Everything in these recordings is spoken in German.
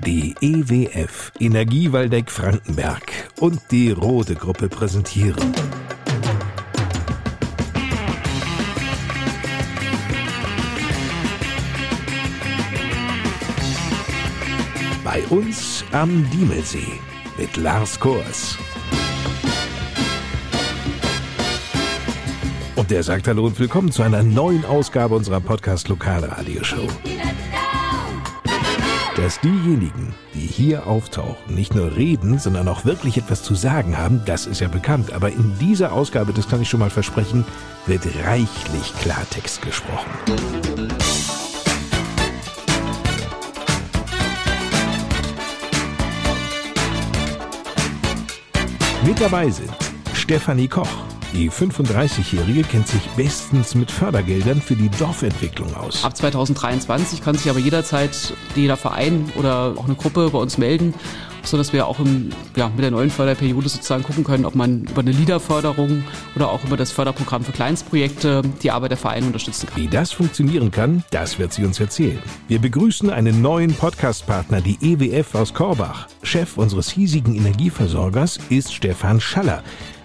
Die EWF Energie Waldeck Frankenberg und die Rode Gruppe präsentieren. Bei uns am Diemelsee mit Lars Kors. Und der sagt Hallo und willkommen zu einer neuen Ausgabe unserer Podcast Lokalradioshow. Dass diejenigen, die hier auftauchen, nicht nur reden, sondern auch wirklich etwas zu sagen haben, das ist ja bekannt. Aber in dieser Ausgabe, das kann ich schon mal versprechen, wird reichlich Klartext gesprochen. Mit dabei sind Stefanie Koch. Die 35-Jährige kennt sich bestens mit Fördergeldern für die Dorfentwicklung aus. Ab 2023 kann sich aber jederzeit jeder Verein oder auch eine Gruppe bei uns melden, sodass wir auch im, ja, mit der neuen Förderperiode sozusagen gucken können, ob man über eine LIDA-Förderung oder auch über das Förderprogramm für Kleinstprojekte die Arbeit der Vereine unterstützen kann. Wie das funktionieren kann, das wird sie uns erzählen. Wir begrüßen einen neuen Podcast-Partner, die EWF aus Korbach. Chef unseres hiesigen Energieversorgers ist Stefan Schaller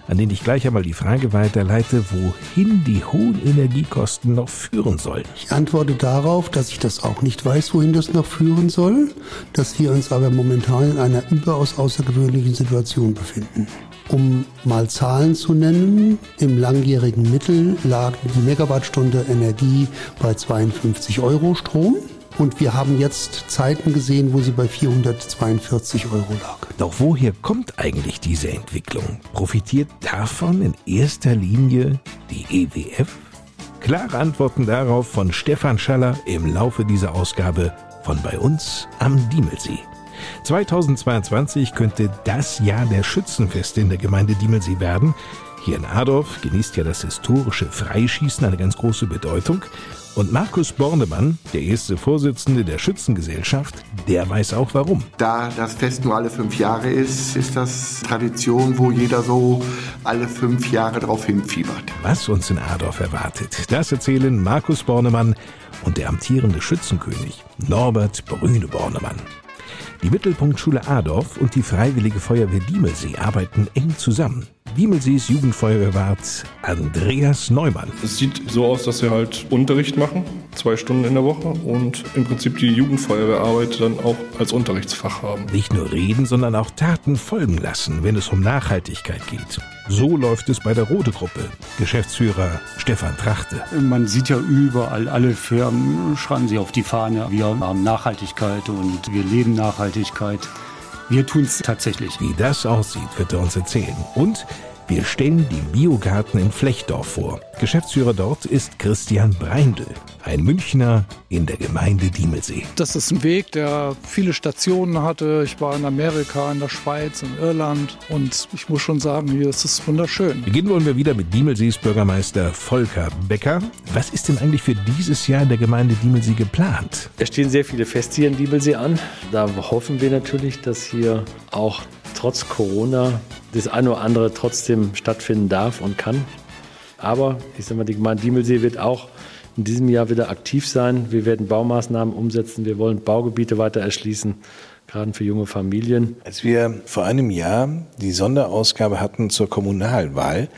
an den ich gleich einmal die Frage weiterleite, wohin die hohen Energiekosten noch führen sollen. Ich antworte darauf, dass ich das auch nicht weiß, wohin das noch führen soll, dass wir uns aber momentan in einer überaus außergewöhnlichen Situation befinden. Um mal Zahlen zu nennen, im langjährigen Mittel lag die Megawattstunde Energie bei 52 Euro Strom. Und wir haben jetzt Zeiten gesehen, wo sie bei 442 Euro lag. Doch woher kommt eigentlich diese Entwicklung? Profitiert davon in erster Linie die EWF? Klare Antworten darauf von Stefan Schaller im Laufe dieser Ausgabe von bei uns am Diemelsee. 2022 könnte das Jahr der Schützenfeste in der Gemeinde Diemelsee werden. Hier in Adorf genießt ja das historische Freischießen eine ganz große Bedeutung. Und Markus Bornemann, der erste Vorsitzende der Schützengesellschaft, der weiß auch warum. Da das Fest nur alle fünf Jahre ist, ist das Tradition, wo jeder so alle fünf Jahre darauf hinfiebert. Was uns in Adorf erwartet, das erzählen Markus Bornemann und der amtierende Schützenkönig Norbert Brüne Bornemann. Die Mittelpunktschule Adorf und die Freiwillige Feuerwehr Diemelsee arbeiten eng zusammen. Diemelsees Jugendfeuerwehrwart Andreas Neumann. Es sieht so aus, dass wir halt Unterricht machen, zwei Stunden in der Woche und im Prinzip die Jugendfeuerwehrarbeit dann auch als Unterrichtsfach haben. Nicht nur reden, sondern auch Taten folgen lassen, wenn es um Nachhaltigkeit geht. So läuft es bei der Rode Gruppe. Geschäftsführer Stefan Trachte. Man sieht ja überall, alle Firmen schreiben sie auf die Fahne. Wir haben Nachhaltigkeit und wir leben Nachhaltigkeit. Wir tun es tatsächlich. Wie das aussieht, wird er uns erzählen. Und wir stellen die Biogarten in Flechtdorf vor. Geschäftsführer dort ist Christian Breindl, ein Münchner in der Gemeinde Diemelsee. Das ist ein Weg, der viele Stationen hatte. Ich war in Amerika, in der Schweiz, in Irland und ich muss schon sagen, hier ist es wunderschön. Beginnen wollen wir wieder mit Diemelsees Bürgermeister Volker Becker. Was ist denn eigentlich für dieses Jahr in der Gemeinde Diemelsee geplant? Es stehen sehr viele Feste hier in Diemelsee an. Da hoffen wir natürlich, dass hier auch trotz Corona das eine oder andere trotzdem stattfinden darf und kann. Aber ich sage mal, die Gemeinde Diemelsee wird auch in diesem Jahr wieder aktiv sein. Wir werden Baumaßnahmen umsetzen. Wir wollen Baugebiete weiter erschließen, gerade für junge Familien. Als wir vor einem Jahr die Sonderausgabe hatten zur Kommunalwahl,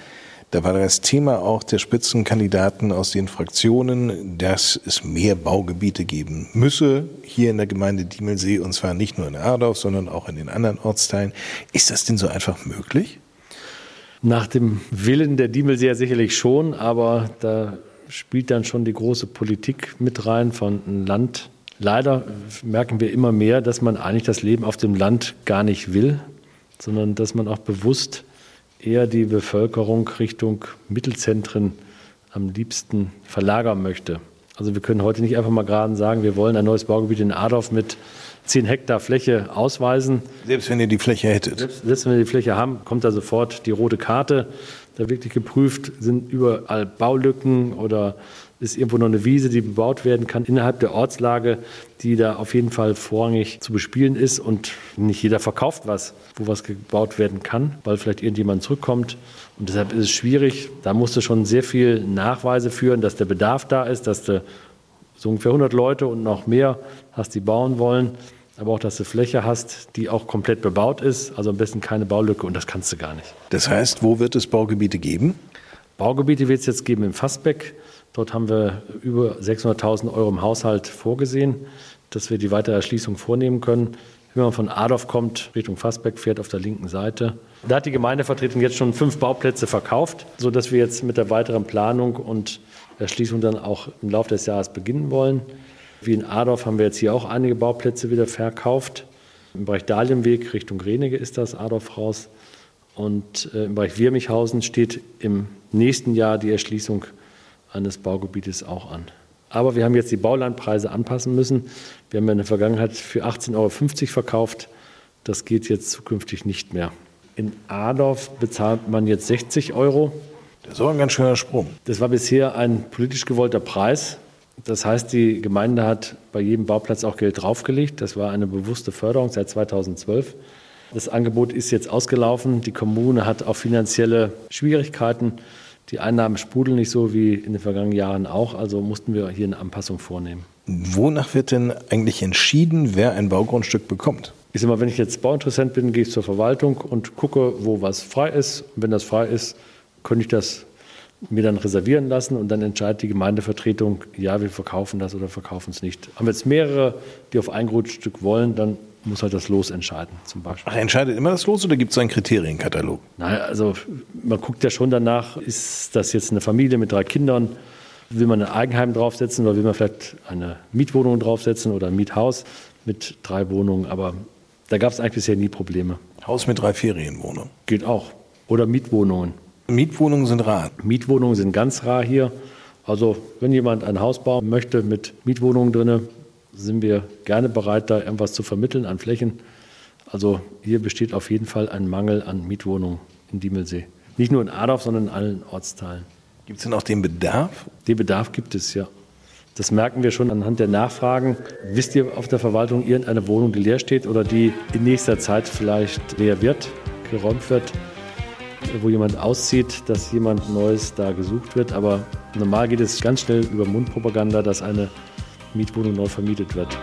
da war das Thema auch der Spitzenkandidaten aus den Fraktionen, dass es mehr Baugebiete geben müsse hier in der Gemeinde Diemelsee und zwar nicht nur in Ardorf, sondern auch in den anderen Ortsteilen. Ist das denn so einfach möglich? Nach dem Willen der Diemelseer sicherlich schon, aber da spielt dann schon die große Politik mit rein von Land. Leider merken wir immer mehr, dass man eigentlich das Leben auf dem Land gar nicht will, sondern dass man auch bewusst eher die Bevölkerung Richtung Mittelzentren am liebsten verlagern möchte. Also wir können heute nicht einfach mal gerade sagen, wir wollen ein neues Baugebiet in Adorf mit 10 Hektar Fläche ausweisen. Selbst wenn ihr die Fläche hättet. Selbst, selbst wenn wir die Fläche haben, kommt da sofort die rote Karte. Da wirklich geprüft, sind überall Baulücken oder ist irgendwo noch eine Wiese, die bebaut werden kann innerhalb der Ortslage, die da auf jeden Fall vorrangig zu bespielen ist. Und nicht jeder verkauft was, wo was gebaut werden kann, weil vielleicht irgendjemand zurückkommt. Und deshalb ist es schwierig. Da musst du schon sehr viel Nachweise führen, dass der Bedarf da ist, dass du so ungefähr 100 Leute und noch mehr hast, die bauen wollen. aber auch, dass du Fläche hast, die auch komplett bebaut ist, also am besten keine Baulücke und das kannst du gar nicht. Das heißt, wo wird es Baugebiete geben? Baugebiete wird es jetzt geben im Fassbeck. Dort haben wir über 600.000 Euro im Haushalt vorgesehen, dass wir die weitere Erschließung vornehmen können. Wenn man von Adorf kommt, Richtung Fassbeck fährt auf der linken Seite. Da hat die Gemeindevertretung jetzt schon fünf Bauplätze verkauft, sodass wir jetzt mit der weiteren Planung und Erschließung dann auch im Laufe des Jahres beginnen wollen. Wie in Adorf haben wir jetzt hier auch einige Bauplätze wieder verkauft. Im Bereich Dahlienweg Richtung Renige ist das Adorf raus. Und äh, im Bereich Wirmichhausen steht im nächsten Jahr die Erschließung eines Baugebietes auch an. Aber wir haben jetzt die Baulandpreise anpassen müssen. Wir haben ja in der Vergangenheit für 18,50 Euro verkauft. Das geht jetzt zukünftig nicht mehr. In Adorf bezahlt man jetzt 60 Euro. Das aber ein ganz schöner Sprung. Das war bisher ein politisch gewollter Preis. Das heißt, die Gemeinde hat bei jedem Bauplatz auch Geld draufgelegt. Das war eine bewusste Förderung seit 2012. Das Angebot ist jetzt ausgelaufen. Die Kommune hat auch finanzielle Schwierigkeiten. Die Einnahmen sprudeln nicht so wie in den vergangenen Jahren auch. Also mussten wir hier eine Anpassung vornehmen. Wonach wird denn eigentlich entschieden, wer ein Baugrundstück bekommt? Ich sage mal, wenn ich jetzt Bauinteressent bin, gehe ich zur Verwaltung und gucke, wo was frei ist. Und wenn das frei ist, könnte ich das mir dann reservieren lassen und dann entscheidet die Gemeindevertretung, ja, wir verkaufen das oder verkaufen es nicht. Haben wir jetzt mehrere, die auf ein Grundstück wollen, dann muss halt das Los entscheiden, zum Beispiel. Ach, entscheidet immer das Los oder gibt es einen Kriterienkatalog? Nein, also man guckt ja schon danach, ist das jetzt eine Familie mit drei Kindern? Will man ein Eigenheim draufsetzen oder will man vielleicht eine Mietwohnung draufsetzen oder ein Miethaus mit drei Wohnungen? Aber da gab es eigentlich bisher nie Probleme. Haus mit drei Ferienwohnungen? Geht auch. Oder Mietwohnungen. Mietwohnungen sind rar. Mietwohnungen sind ganz rar hier. Also wenn jemand ein Haus bauen möchte mit Mietwohnungen drin, sind wir gerne bereit, da irgendwas zu vermitteln an Flächen. Also hier besteht auf jeden Fall ein Mangel an Mietwohnungen in Diemelsee. Nicht nur in Adorf, sondern in allen Ortsteilen. Gibt es denn auch den Bedarf? Den Bedarf gibt es, ja. Das merken wir schon anhand der Nachfragen. Wisst ihr auf der Verwaltung irgendeine Wohnung, die leer steht oder die in nächster Zeit vielleicht leer wird, geräumt wird, wo jemand auszieht, dass jemand Neues da gesucht wird? Aber normal geht es ganz schnell über Mundpropaganda, dass eine Mietwohnung neu vermietet wird.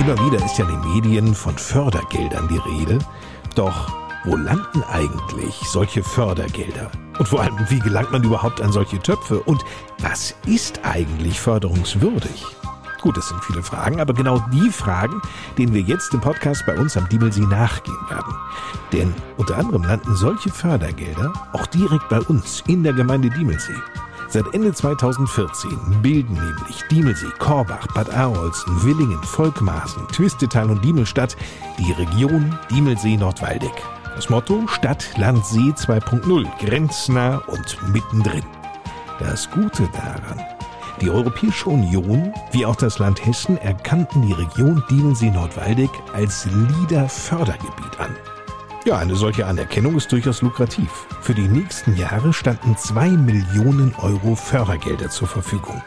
Immer wieder ist ja in den Medien von Fördergeldern die Rede. Doch wo landen eigentlich solche Fördergelder? Und vor allem, wie gelangt man überhaupt an solche Töpfe? Und was ist eigentlich förderungswürdig? Gut, das sind viele Fragen, aber genau die Fragen, denen wir jetzt im Podcast bei uns am Diemelsee nachgehen werden. Denn unter anderem landen solche Fördergelder auch direkt bei uns in der Gemeinde Diemelsee. Seit Ende 2014 bilden nämlich Diemelsee, Korbach, Bad Arolsen, Willingen, Volkmaßen, Twistetal und Diemelstadt die Region Diemelsee-Nordwaldeck. Das Motto Stadt, Land, See 2.0, grenznah und mittendrin. Das Gute daran, die Europäische Union wie auch das Land Hessen erkannten die Region Diemelsee-Nordwaldeck als LEADER-Fördergebiet an. Ja, eine solche Anerkennung ist durchaus lukrativ. Für die nächsten Jahre standen zwei Millionen Euro Fördergelder zur Verfügung.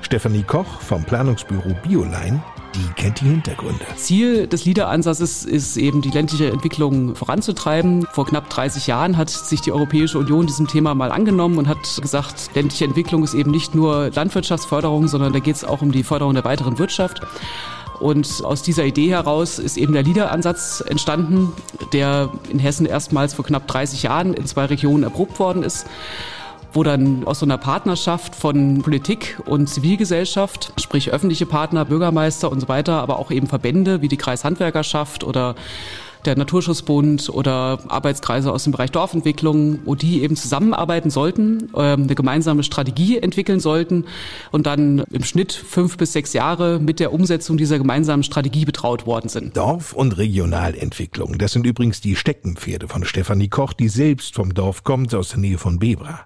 Stefanie Koch vom Planungsbüro Bioline die kennt die Hintergründe. Ziel des LEADER-Ansatzes ist eben, die ländliche Entwicklung voranzutreiben. Vor knapp 30 Jahren hat sich die Europäische Union diesem Thema mal angenommen und hat gesagt, ländliche Entwicklung ist eben nicht nur Landwirtschaftsförderung, sondern da geht es auch um die Förderung der weiteren Wirtschaft. Und aus dieser Idee heraus ist eben der LEADER-Ansatz entstanden, der in Hessen erstmals vor knapp 30 Jahren in zwei Regionen erprobt worden ist wo dann aus so einer Partnerschaft von Politik und Zivilgesellschaft, sprich öffentliche Partner, Bürgermeister und so weiter, aber auch eben Verbände wie die Kreishandwerkerschaft oder der Naturschutzbund oder Arbeitskreise aus dem Bereich Dorfentwicklung, wo die eben zusammenarbeiten sollten, ähm, eine gemeinsame Strategie entwickeln sollten und dann im Schnitt fünf bis sechs Jahre mit der Umsetzung dieser gemeinsamen Strategie betraut worden sind. Dorf- und Regionalentwicklung, das sind übrigens die Steckenpferde von Stefanie Koch, die selbst vom Dorf kommt, aus der Nähe von Bebra.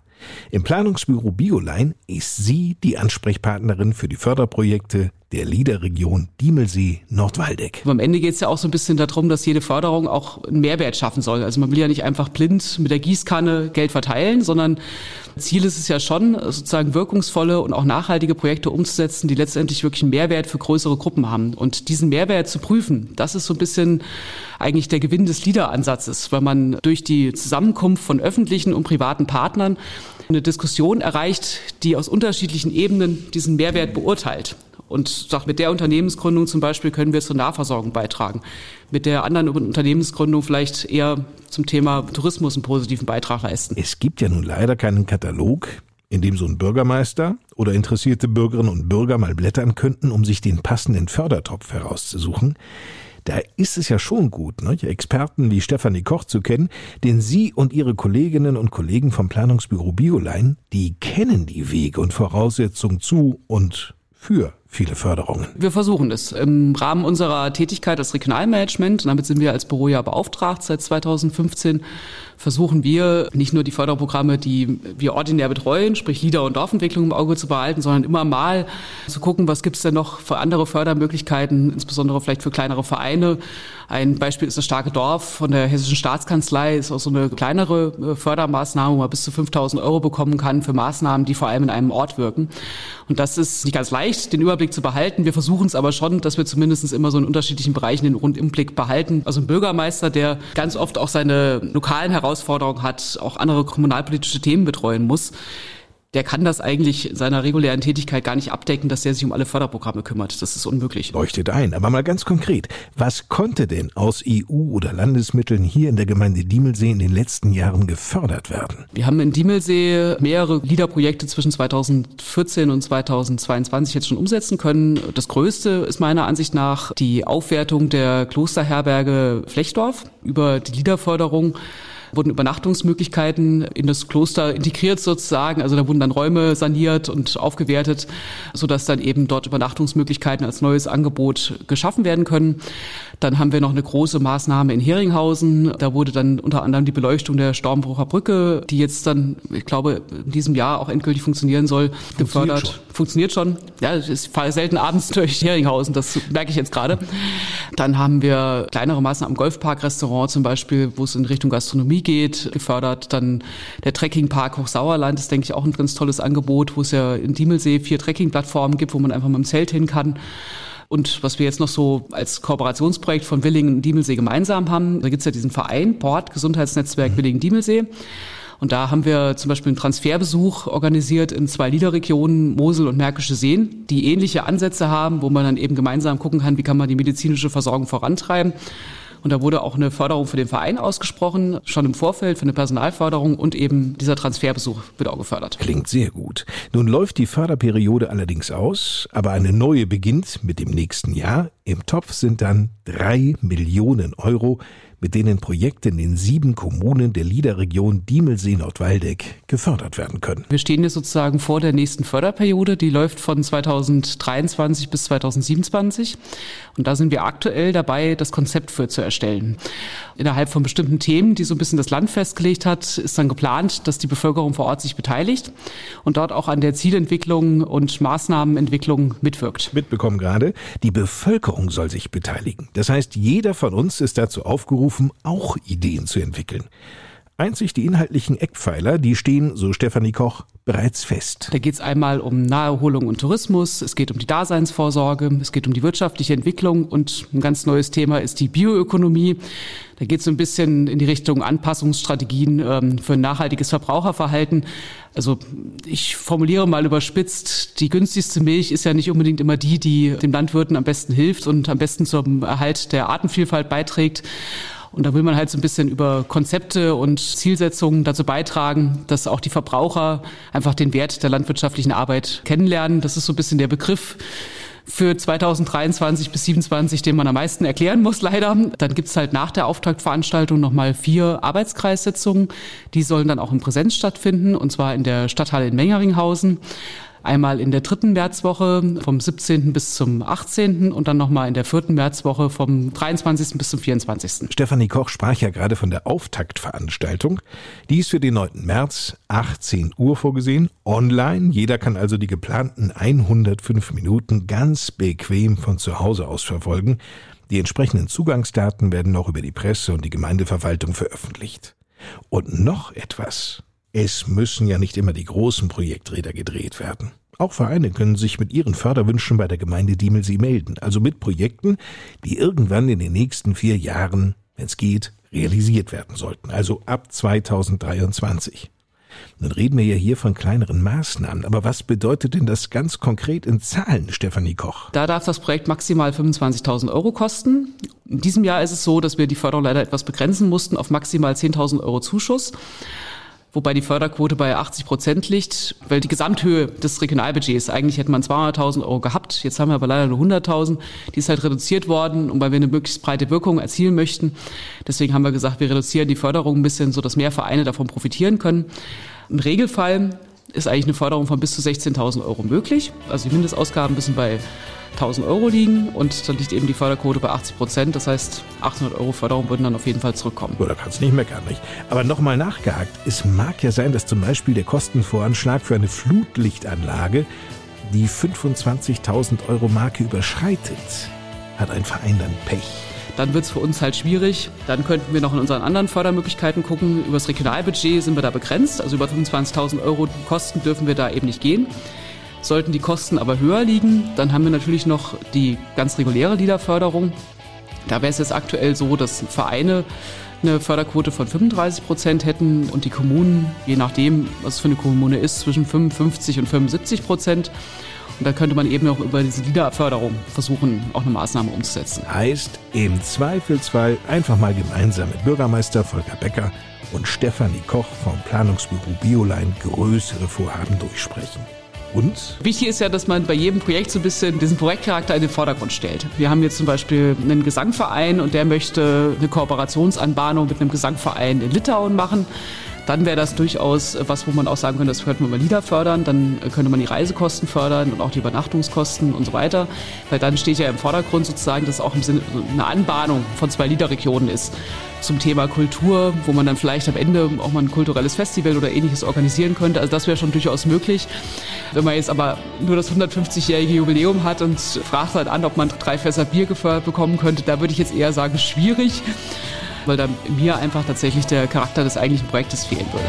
Im Planungsbüro Bioline ist sie die Ansprechpartnerin für die Förderprojekte der Liederregion Diemelsee-Nordwaldeck. Am Ende geht es ja auch so ein bisschen darum, dass jede Förderung auch einen Mehrwert schaffen soll. Also man will ja nicht einfach blind mit der Gießkanne Geld verteilen, sondern Ziel ist es ja schon, sozusagen wirkungsvolle und auch nachhaltige Projekte umzusetzen, die letztendlich wirklich einen Mehrwert für größere Gruppen haben. Und diesen Mehrwert zu prüfen, das ist so ein bisschen eigentlich der Gewinn des LIDA-Ansatzes, weil man durch die Zusammenkunft von öffentlichen und privaten Partnern eine Diskussion erreicht, die aus unterschiedlichen Ebenen diesen Mehrwert beurteilt und sagt, mit der Unternehmensgründung zum Beispiel können wir zur Nahversorgung beitragen. Mit der anderen Unternehmensgründung vielleicht eher zum Thema Tourismus einen positiven Beitrag leisten. Es gibt ja nun leider keinen Katalog, in dem so ein Bürgermeister oder interessierte Bürgerinnen und Bürger mal blättern könnten, um sich den passenden Fördertopf herauszusuchen. Da ist es ja schon gut, ne, Experten wie Stefanie Koch zu kennen, denn Sie und Ihre Kolleginnen und Kollegen vom Planungsbüro Bioline, die kennen die Wege und Voraussetzungen zu und für viele Förderungen. Wir versuchen es. Im Rahmen unserer Tätigkeit als Regionalmanagement, damit sind wir als Büro ja beauftragt seit 2015, versuchen wir nicht nur die Förderprogramme, die wir ordinär betreuen, sprich Lieder- und Dorfentwicklung im Auge zu behalten, sondern immer mal zu gucken, was gibt es denn noch für andere Fördermöglichkeiten, insbesondere vielleicht für kleinere Vereine. Ein Beispiel ist das Starke Dorf von der Hessischen Staatskanzlei, ist auch so eine kleinere äh, Fördermaßnahme, wo man bis zu 5000 Euro bekommen kann für Maßnahmen, die vor allem in einem Ort wirken. Und das ist nicht ganz leicht, den Überblick zu behalten. Wir versuchen es aber schon, dass wir zumindest immer so in unterschiedlichen Bereichen den Rundumblick behalten. Also ein Bürgermeister, der ganz oft auch seine lokalen Herausforderungen hat, auch andere kommunalpolitische Themen betreuen muss, der kann das eigentlich in seiner regulären Tätigkeit gar nicht abdecken, dass der sich um alle Förderprogramme kümmert. Das ist unmöglich. Leuchtet ein. Aber mal ganz konkret. Was konnte denn aus EU- oder Landesmitteln hier in der Gemeinde Diemelsee in den letzten Jahren gefördert werden? Wir haben in Diemelsee mehrere LIDA-Projekte zwischen 2014 und 2022 jetzt schon umsetzen können. Das größte ist meiner Ansicht nach die Aufwertung der Klosterherberge Flechdorf über die LIDA-Förderung wurden Übernachtungsmöglichkeiten in das Kloster integriert sozusagen. Also da wurden dann Räume saniert und aufgewertet, sodass dann eben dort Übernachtungsmöglichkeiten als neues Angebot geschaffen werden können. Dann haben wir noch eine große Maßnahme in Heringhausen. Da wurde dann unter anderem die Beleuchtung der Stormbrucher Brücke, die jetzt dann, ich glaube, in diesem Jahr auch endgültig funktionieren soll, gefördert. Funktioniert schon. Funktioniert schon. Ja, ich fahre selten abends durch Heringhausen, das merke ich jetzt gerade. Dann haben wir kleinere Maßnahmen im Golfpark-Restaurant zum Beispiel, wo es in Richtung Gastronomie geht, gefördert. Dann der Trekkingpark Hochsauerland ist, denke ich, auch ein ganz tolles Angebot, wo es ja in Diemelsee vier Trekkingplattformen gibt, wo man einfach mit dem Zelt hin kann. Und was wir jetzt noch so als Kooperationsprojekt von Willingen und Diemelsee gemeinsam haben, da gibt es ja diesen Verein, Port Gesundheitsnetzwerk Willingen-Diemelsee. Und da haben wir zum Beispiel einen Transferbesuch organisiert in zwei Liederregionen, Mosel und Märkische Seen, die ähnliche Ansätze haben, wo man dann eben gemeinsam gucken kann, wie kann man die medizinische Versorgung vorantreiben. Und da wurde auch eine Förderung für den Verein ausgesprochen, schon im Vorfeld für eine Personalförderung und eben dieser Transferbesuch wird auch gefördert. Klingt sehr gut. Nun läuft die Förderperiode allerdings aus, aber eine neue beginnt mit dem nächsten Jahr. Im Topf sind dann drei Millionen Euro mit denen Projekte in den sieben Kommunen der Liederregion Diemelsee-Nordwaldeck gefördert werden können. Wir stehen jetzt sozusagen vor der nächsten Förderperiode, die läuft von 2023 bis 2027 und da sind wir aktuell dabei, das Konzept für zu erstellen. Innerhalb von bestimmten Themen, die so ein bisschen das Land festgelegt hat, ist dann geplant, dass die Bevölkerung vor Ort sich beteiligt und dort auch an der Zielentwicklung und Maßnahmenentwicklung mitwirkt. Mitbekommen gerade, die Bevölkerung soll sich beteiligen. Das heißt, jeder von uns ist dazu aufgerufen, aufgerufen, auch Ideen zu entwickeln. Einzig die inhaltlichen Eckpfeiler, die stehen, so Stefanie Koch, bereits fest. Da geht es einmal um Naherholung und Tourismus, es geht um die Daseinsvorsorge, es geht um die wirtschaftliche Entwicklung und ein ganz neues Thema ist die Bioökonomie. Da geht es ein bisschen in die Richtung Anpassungsstrategien ähm, für ein nachhaltiges Verbraucherverhalten. Also ich formuliere mal überspitzt, die günstigste Milch ist ja nicht unbedingt immer die, die dem Landwirten am besten hilft und am besten zum Erhalt der Artenvielfalt beiträgt. Und da will man halt so ein bisschen über Konzepte und Zielsetzungen dazu beitragen, dass auch die Verbraucher einfach den Wert der landwirtschaftlichen Arbeit kennenlernen. Das ist so ein bisschen der Begriff für 2023 bis 2027, den man am meisten erklären muss, leider. Dann gibt's halt nach der Auftaktveranstaltung nochmal vier Arbeitskreissitzungen. Die sollen dann auch in Präsenz stattfinden, und zwar in der Stadthalle in Mengeringhausen. Einmal in der dritten Märzwoche vom 17. bis zum 18. und dann nochmal in der vierten Märzwoche vom 23. bis zum 24. Stefanie Koch sprach ja gerade von der Auftaktveranstaltung. Die ist für den 9. März 18 Uhr vorgesehen, online. Jeder kann also die geplanten 105 Minuten ganz bequem von zu Hause aus verfolgen. Die entsprechenden Zugangsdaten werden noch über die Presse und die Gemeindeverwaltung veröffentlicht. Und noch etwas. Es müssen ja nicht immer die großen Projekträder gedreht werden. Auch Vereine können sich mit ihren Förderwünschen bei der Gemeinde Diemelsee melden, also mit Projekten, die irgendwann in den nächsten vier Jahren, wenn es geht, realisiert werden sollten, also ab 2023. Nun reden wir ja hier von kleineren Maßnahmen, aber was bedeutet denn das ganz konkret in Zahlen, Stefanie Koch? Da darf das Projekt maximal 25.000 Euro kosten. In diesem Jahr ist es so, dass wir die Förderung leider etwas begrenzen mussten auf maximal 10.000 Euro Zuschuss wobei die Förderquote bei 80 Prozent liegt, weil die Gesamthöhe des Regionalbudgets, eigentlich hätte man 200.000 Euro gehabt, jetzt haben wir aber leider nur 100.000, die ist halt reduziert worden und weil wir eine möglichst breite Wirkung erzielen möchten, deswegen haben wir gesagt, wir reduzieren die Förderung ein bisschen, so dass mehr Vereine davon profitieren können. Im Regelfall ist eigentlich eine Förderung von bis zu 16.000 Euro möglich, also die Mindestausgaben müssen bei 1000 Euro liegen und dann liegt eben die Förderquote bei 80 Prozent. Das heißt, 800 Euro Förderung würden dann auf jeden Fall zurückkommen. Oder kannst nicht meckern, nicht? Aber nochmal nachgehakt. Es mag ja sein, dass zum Beispiel der Kostenvoranschlag für eine Flutlichtanlage die 25.000 Euro Marke überschreitet. Hat ein Verein dann Pech? dann wird es für uns halt schwierig. Dann könnten wir noch in unseren anderen Fördermöglichkeiten gucken. Über das Regionalbudget sind wir da begrenzt. Also über 25.000 Euro Kosten dürfen wir da eben nicht gehen. Sollten die Kosten aber höher liegen, dann haben wir natürlich noch die ganz reguläre Liederförderung. Da wäre es jetzt aktuell so, dass Vereine eine Förderquote von 35 Prozent hätten und die Kommunen, je nachdem, was es für eine Kommune ist, zwischen 55 und 75 Prozent. Und da könnte man eben auch über diese Liederförderung versuchen, auch eine Maßnahme umzusetzen. Heißt, im Zweifelsfall einfach mal gemeinsam mit Bürgermeister Volker Becker und Stefanie Koch vom Planungsbüro Bioline größere Vorhaben durchsprechen. Und? Wichtig ist ja, dass man bei jedem Projekt so ein bisschen diesen Projektcharakter in den Vordergrund stellt. Wir haben jetzt zum Beispiel einen Gesangverein und der möchte eine Kooperationsanbahnung mit einem Gesangverein in Litauen machen dann wäre das durchaus was, wo man auch sagen könnte, das könnte man mal Lieder fördern, dann könnte man die Reisekosten fördern und auch die Übernachtungskosten und so weiter, weil dann steht ja im Vordergrund sozusagen, dass auch im Sinne eine Anbahnung von zwei Liederregionen ist zum Thema Kultur, wo man dann vielleicht am Ende auch mal ein kulturelles Festival oder ähnliches organisieren könnte. Also das wäre schon durchaus möglich. Wenn man jetzt aber nur das 150-jährige Jubiläum hat und fragt halt an, ob man drei Fässer Bier gefördert bekommen könnte, da würde ich jetzt eher sagen, schwierig weil da mir einfach tatsächlich der Charakter des eigentlichen Projektes fehlen würde.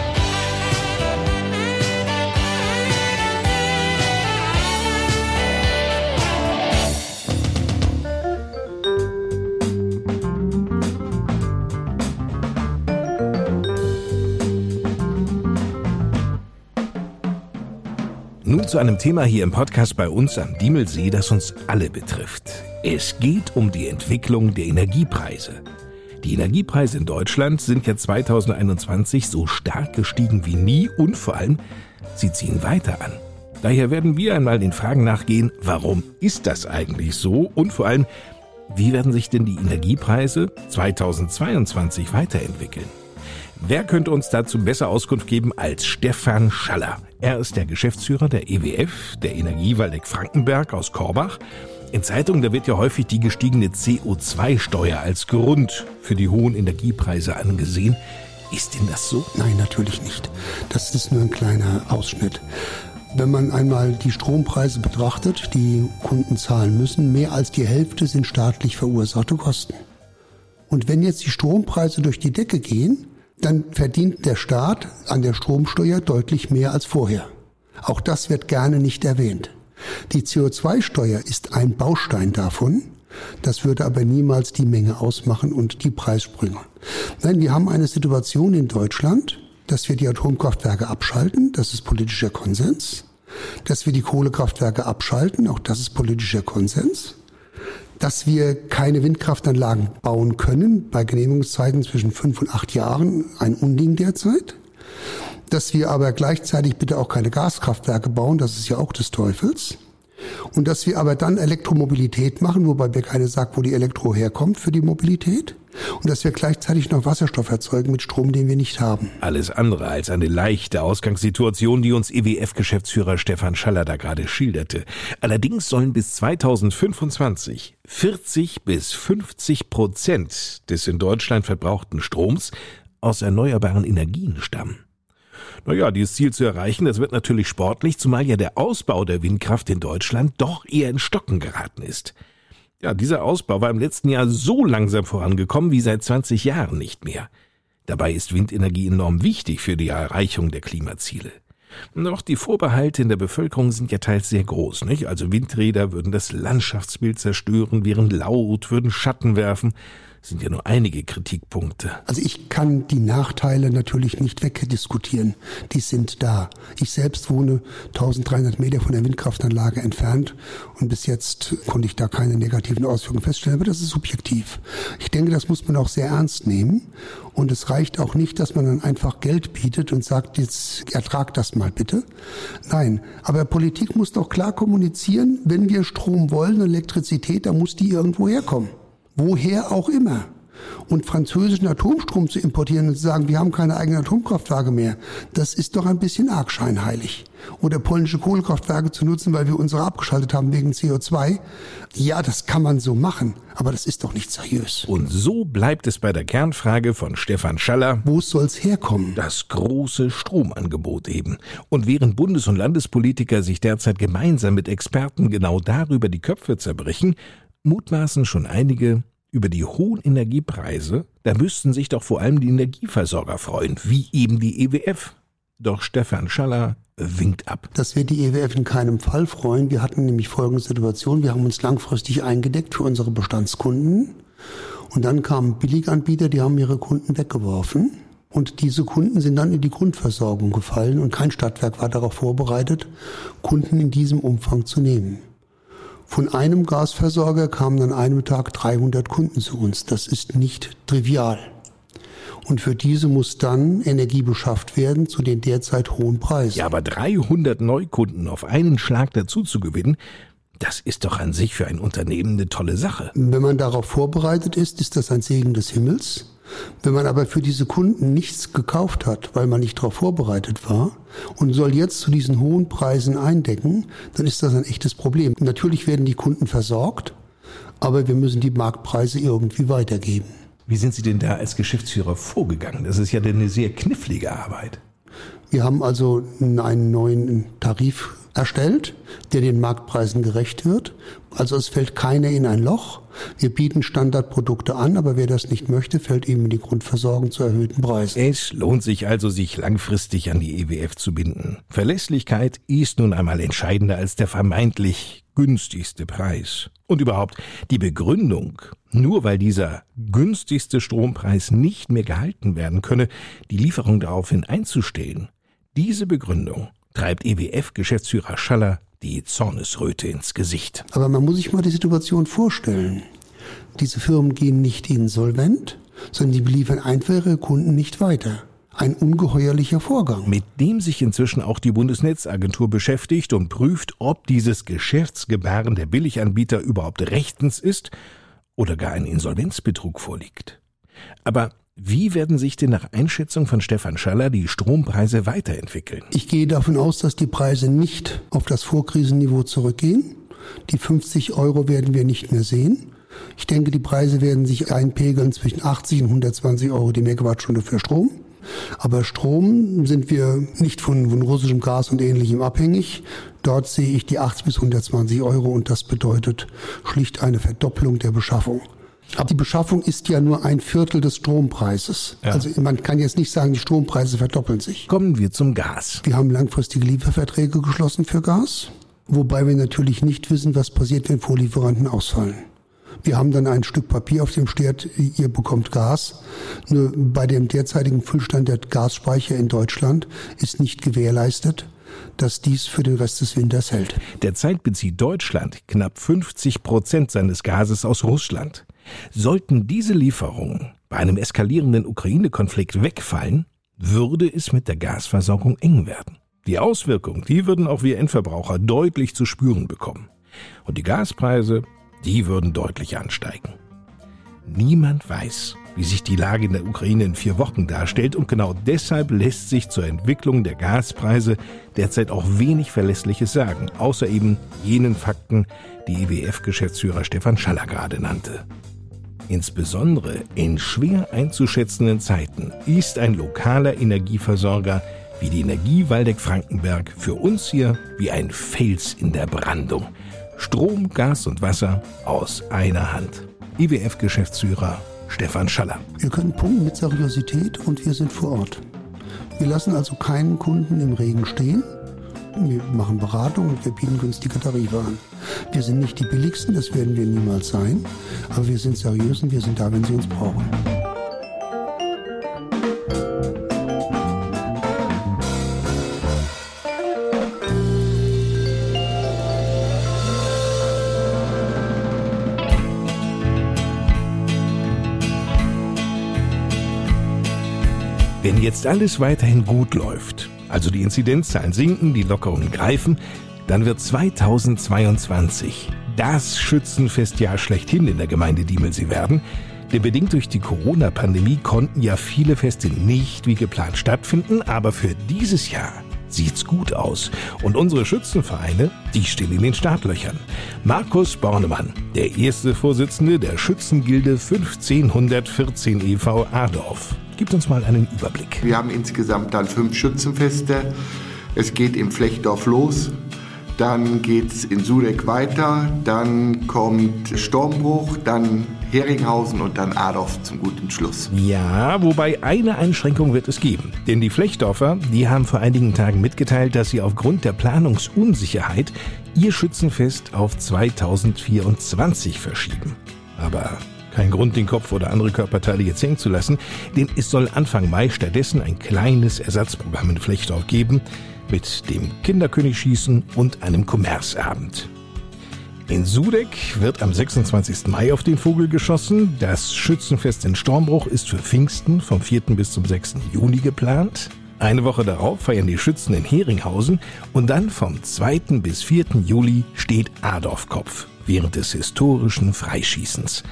Nun zu einem Thema hier im Podcast bei uns am Diemelsee, das uns alle betrifft. Es geht um die Entwicklung der Energiepreise. Die Energiepreise in Deutschland sind ja 2021 so stark gestiegen wie nie und vor allem, sie ziehen weiter an. Daher werden wir einmal den Fragen nachgehen, warum ist das eigentlich so und vor allem, wie werden sich denn die Energiepreise 2022 weiterentwickeln? Wer könnte uns dazu besser Auskunft geben als Stefan Schaller? Er ist der Geschäftsführer der EWF, der Energiewaldeck Frankenberg aus Korbach in Zeitungen, da wird ja häufig die gestiegene CO2-Steuer als Grund für die hohen Energiepreise angesehen. Ist denn das so? Nein, natürlich nicht. Das ist nur ein kleiner Ausschnitt. Wenn man einmal die Strompreise betrachtet, die Kunden zahlen müssen, mehr als die Hälfte sind staatlich verursachte Kosten. Und wenn jetzt die Strompreise durch die Decke gehen, dann verdient der Staat an der Stromsteuer deutlich mehr als vorher. Auch das wird gerne nicht erwähnt. Die CO2-Steuer ist ein Baustein davon. Das würde aber niemals die Menge ausmachen und die Preissprünge. Nein, wir haben eine Situation in Deutschland, dass wir die Atomkraftwerke abschalten, das ist politischer Konsens. Dass wir die Kohlekraftwerke abschalten, auch das ist politischer Konsens. Dass wir keine Windkraftanlagen bauen können, bei Genehmigungszeiten zwischen fünf und acht Jahren, ein Unding derzeit dass wir aber gleichzeitig bitte auch keine Gaskraftwerke bauen, das ist ja auch des Teufels. Und dass wir aber dann Elektromobilität machen, wobei mir keine sagt, wo die Elektro herkommt für die Mobilität. und dass wir gleichzeitig noch Wasserstoff erzeugen mit Strom, den wir nicht haben. Alles andere als eine leichte Ausgangssituation, die uns EWF-Geschäftsführer Stefan Schaller da gerade schilderte. Allerdings sollen bis 2025 40 bis 50 Prozent des in Deutschland verbrauchten Stroms aus erneuerbaren Energien stammen. Naja, dieses Ziel zu erreichen, das wird natürlich sportlich, zumal ja der Ausbau der Windkraft in Deutschland doch eher in Stocken geraten ist. Ja, dieser Ausbau war im letzten Jahr so langsam vorangekommen wie seit 20 Jahren nicht mehr. Dabei ist Windenergie enorm wichtig für die Erreichung der Klimaziele. Doch die Vorbehalte in der Bevölkerung sind ja teils sehr groß, nicht? Also Windräder würden das Landschaftsbild zerstören, wären laut, würden Schatten werfen sind ja nur einige Kritikpunkte. Also ich kann die Nachteile natürlich nicht wegdiskutieren. Die sind da. Ich selbst wohne 1300 Meter von der Windkraftanlage entfernt und bis jetzt konnte ich da keine negativen Auswirkungen feststellen, aber das ist subjektiv. Ich denke, das muss man auch sehr ernst nehmen und es reicht auch nicht, dass man dann einfach Geld bietet und sagt, jetzt ertrag das mal bitte. Nein, aber Politik muss doch klar kommunizieren, wenn wir Strom wollen, Elektrizität, dann muss die irgendwo herkommen woher auch immer. Und französischen Atomstrom zu importieren und zu sagen, wir haben keine eigenen Atomkraftwerke mehr, das ist doch ein bisschen arg scheinheilig. Oder polnische Kohlekraftwerke zu nutzen, weil wir unsere abgeschaltet haben wegen CO2. Ja, das kann man so machen, aber das ist doch nicht seriös. Und so bleibt es bei der Kernfrage von Stefan Schaller. Wo soll's herkommen? Das große Stromangebot eben. Und während Bundes- und Landespolitiker sich derzeit gemeinsam mit Experten genau darüber die Köpfe zerbrechen, mutmaßen schon einige über die hohen Energiepreise, da müssten sich doch vor allem die Energieversorger freuen, wie eben die EWF. Doch Stefan Schaller winkt ab. Das wird die EWF in keinem Fall freuen. Wir hatten nämlich folgende Situation. Wir haben uns langfristig eingedeckt für unsere Bestandskunden. Und dann kamen Billiganbieter, die haben ihre Kunden weggeworfen. Und diese Kunden sind dann in die Grundversorgung gefallen und kein Stadtwerk war darauf vorbereitet, Kunden in diesem Umfang zu nehmen. Von einem Gasversorger kamen an einem Tag 300 Kunden zu uns. Das ist nicht trivial. Und für diese muss dann Energie beschafft werden zu den derzeit hohen Preisen. Ja, aber 300 Neukunden auf einen Schlag dazu zu gewinnen, das ist doch an sich für ein Unternehmen eine tolle Sache. Wenn man darauf vorbereitet ist, ist das ein Segen des Himmels. Wenn man aber für diese Kunden nichts gekauft hat, weil man nicht darauf vorbereitet war und soll jetzt zu diesen hohen Preisen eindecken, dann ist das ein echtes Problem. Natürlich werden die Kunden versorgt, aber wir müssen die Marktpreise irgendwie weitergeben. Wie sind Sie denn da als Geschäftsführer vorgegangen? Das ist ja eine sehr knifflige Arbeit. Wir haben also einen neuen Tarif erstellt, der den Marktpreisen gerecht wird. Also es fällt keiner in ein Loch. Wir bieten Standardprodukte an, aber wer das nicht möchte, fällt eben in die Grundversorgung zu erhöhten Preisen. Es lohnt sich also, sich langfristig an die EWF zu binden. Verlässlichkeit ist nun einmal entscheidender als der vermeintlich günstigste Preis. Und überhaupt die Begründung, nur weil dieser günstigste Strompreis nicht mehr gehalten werden könne, die Lieferung daraufhin einzustellen. Diese Begründung treibt EWF-Geschäftsführer Schaller die Zornesröte ins Gesicht. Aber man muss sich mal die Situation vorstellen. Diese Firmen gehen nicht insolvent, sondern die beliefern einfach ihre Kunden nicht weiter. Ein ungeheuerlicher Vorgang. Mit dem sich inzwischen auch die Bundesnetzagentur beschäftigt und prüft, ob dieses Geschäftsgebaren der Billiganbieter überhaupt rechtens ist oder gar ein Insolvenzbetrug vorliegt. Aber wie werden sich denn nach Einschätzung von Stefan Schaller die Strompreise weiterentwickeln? Ich gehe davon aus, dass die Preise nicht auf das Vorkrisenniveau zurückgehen. Die 50 Euro werden wir nicht mehr sehen. Ich denke, die Preise werden sich einpegeln zwischen 80 und 120 Euro die Megawattstunde für Strom. Aber Strom sind wir nicht von, von, russischem Gas und ähnlichem abhängig. Dort sehe ich die 80 bis 120 Euro und das bedeutet schlicht eine Verdopplung der Beschaffung. Aber die Beschaffung ist ja nur ein Viertel des Strompreises. Ja. Also man kann jetzt nicht sagen, die Strompreise verdoppeln sich. Kommen wir zum Gas. Wir haben langfristige Lieferverträge geschlossen für Gas, wobei wir natürlich nicht wissen, was passiert, wenn Vorlieferanten ausfallen. Wir haben dann ein Stück Papier auf dem Stert, ihr bekommt Gas. Nur bei dem derzeitigen Füllstand der Gasspeicher in Deutschland ist nicht gewährleistet, dass dies für den Rest des Winters hält. Derzeit bezieht Deutschland knapp 50 Prozent seines Gases aus Russland. Sollten diese Lieferungen bei einem eskalierenden Ukraine-Konflikt wegfallen, würde es mit der Gasversorgung eng werden. Die Auswirkungen, die würden auch wir Endverbraucher deutlich zu spüren bekommen. Und die Gaspreise, die würden deutlich ansteigen. Niemand weiß, wie sich die Lage in der Ukraine in vier Wochen darstellt und genau deshalb lässt sich zur Entwicklung der Gaspreise derzeit auch wenig Verlässliches sagen, außer eben jenen Fakten, die IWF-Geschäftsführer Stefan Schaller gerade nannte. Insbesondere in schwer einzuschätzenden Zeiten ist ein lokaler Energieversorger wie die Energie Waldeck-Frankenberg für uns hier wie ein Fels in der Brandung. Strom, Gas und Wasser aus einer Hand. IWF-Geschäftsführer Stefan Schaller. Wir können punkten mit Seriosität und wir sind vor Ort. Wir lassen also keinen Kunden im Regen stehen. Wir machen Beratung und wir bieten günstige Tarife an. Wir sind nicht die billigsten, das werden wir niemals sein, aber wir sind seriös und wir sind da, wenn Sie uns brauchen. Wenn jetzt alles weiterhin gut läuft, also die Inzidenzzahlen sinken, die Lockerungen greifen, dann wird 2022 das Schützenfestjahr schlechthin in der Gemeinde Diemelsee werden. Denn bedingt durch die Corona-Pandemie konnten ja viele Feste nicht wie geplant stattfinden, aber für dieses Jahr sieht's gut aus. Und unsere Schützenvereine, die stehen in den Startlöchern. Markus Bornemann, der erste Vorsitzende der Schützengilde 1514 e.V. Adorf, gibt uns mal einen Überblick. Wir haben insgesamt dann fünf Schützenfeste. Es geht im Flechtdorf los. Dann geht es in Sudeck weiter, dann kommt Stormbruch, dann Heringhausen und dann Adorf zum guten Schluss. Ja, wobei eine Einschränkung wird es geben. Denn die Flechtdorfer, die haben vor einigen Tagen mitgeteilt, dass sie aufgrund der Planungsunsicherheit ihr Schützenfest auf 2024 verschieben. Aber kein Grund, den Kopf oder andere Körperteile jetzt hängen zu lassen, denn es soll Anfang Mai stattdessen ein kleines Ersatzprogramm in Flechtdorf geben mit dem Kinderkönigschießen und einem Kommerzabend. In Sudeck wird am 26. Mai auf den Vogel geschossen. Das Schützenfest in Stormbruch ist für Pfingsten vom 4. bis zum 6. Juni geplant. Eine Woche darauf feiern die Schützen in Heringhausen und dann vom 2. bis 4. Juli steht Adolfkopf während des historischen Freischießens.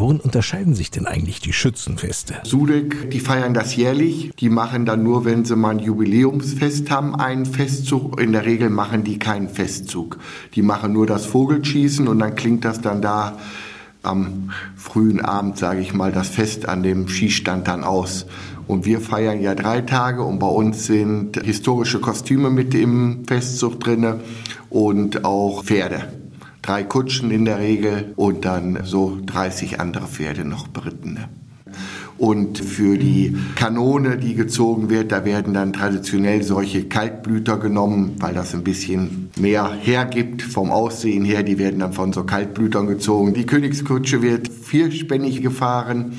Worin unterscheiden sich denn eigentlich die Schützenfeste? Sudeck, die feiern das jährlich. Die machen dann nur, wenn sie mal ein Jubiläumsfest haben, einen Festzug. In der Regel machen die keinen Festzug. Die machen nur das Vogelschießen und dann klingt das dann da am frühen Abend, sage ich mal, das Fest an dem Schießstand dann aus. Und wir feiern ja drei Tage und bei uns sind historische Kostüme mit im Festzug drinne und auch Pferde drei Kutschen in der Regel und dann so 30 andere Pferde noch berittene. Und für die Kanone, die gezogen wird, da werden dann traditionell solche Kaltblüter genommen, weil das ein bisschen mehr hergibt vom Aussehen her. Die werden dann von so Kaltblütern gezogen. Die Königskutsche wird vierspännig gefahren.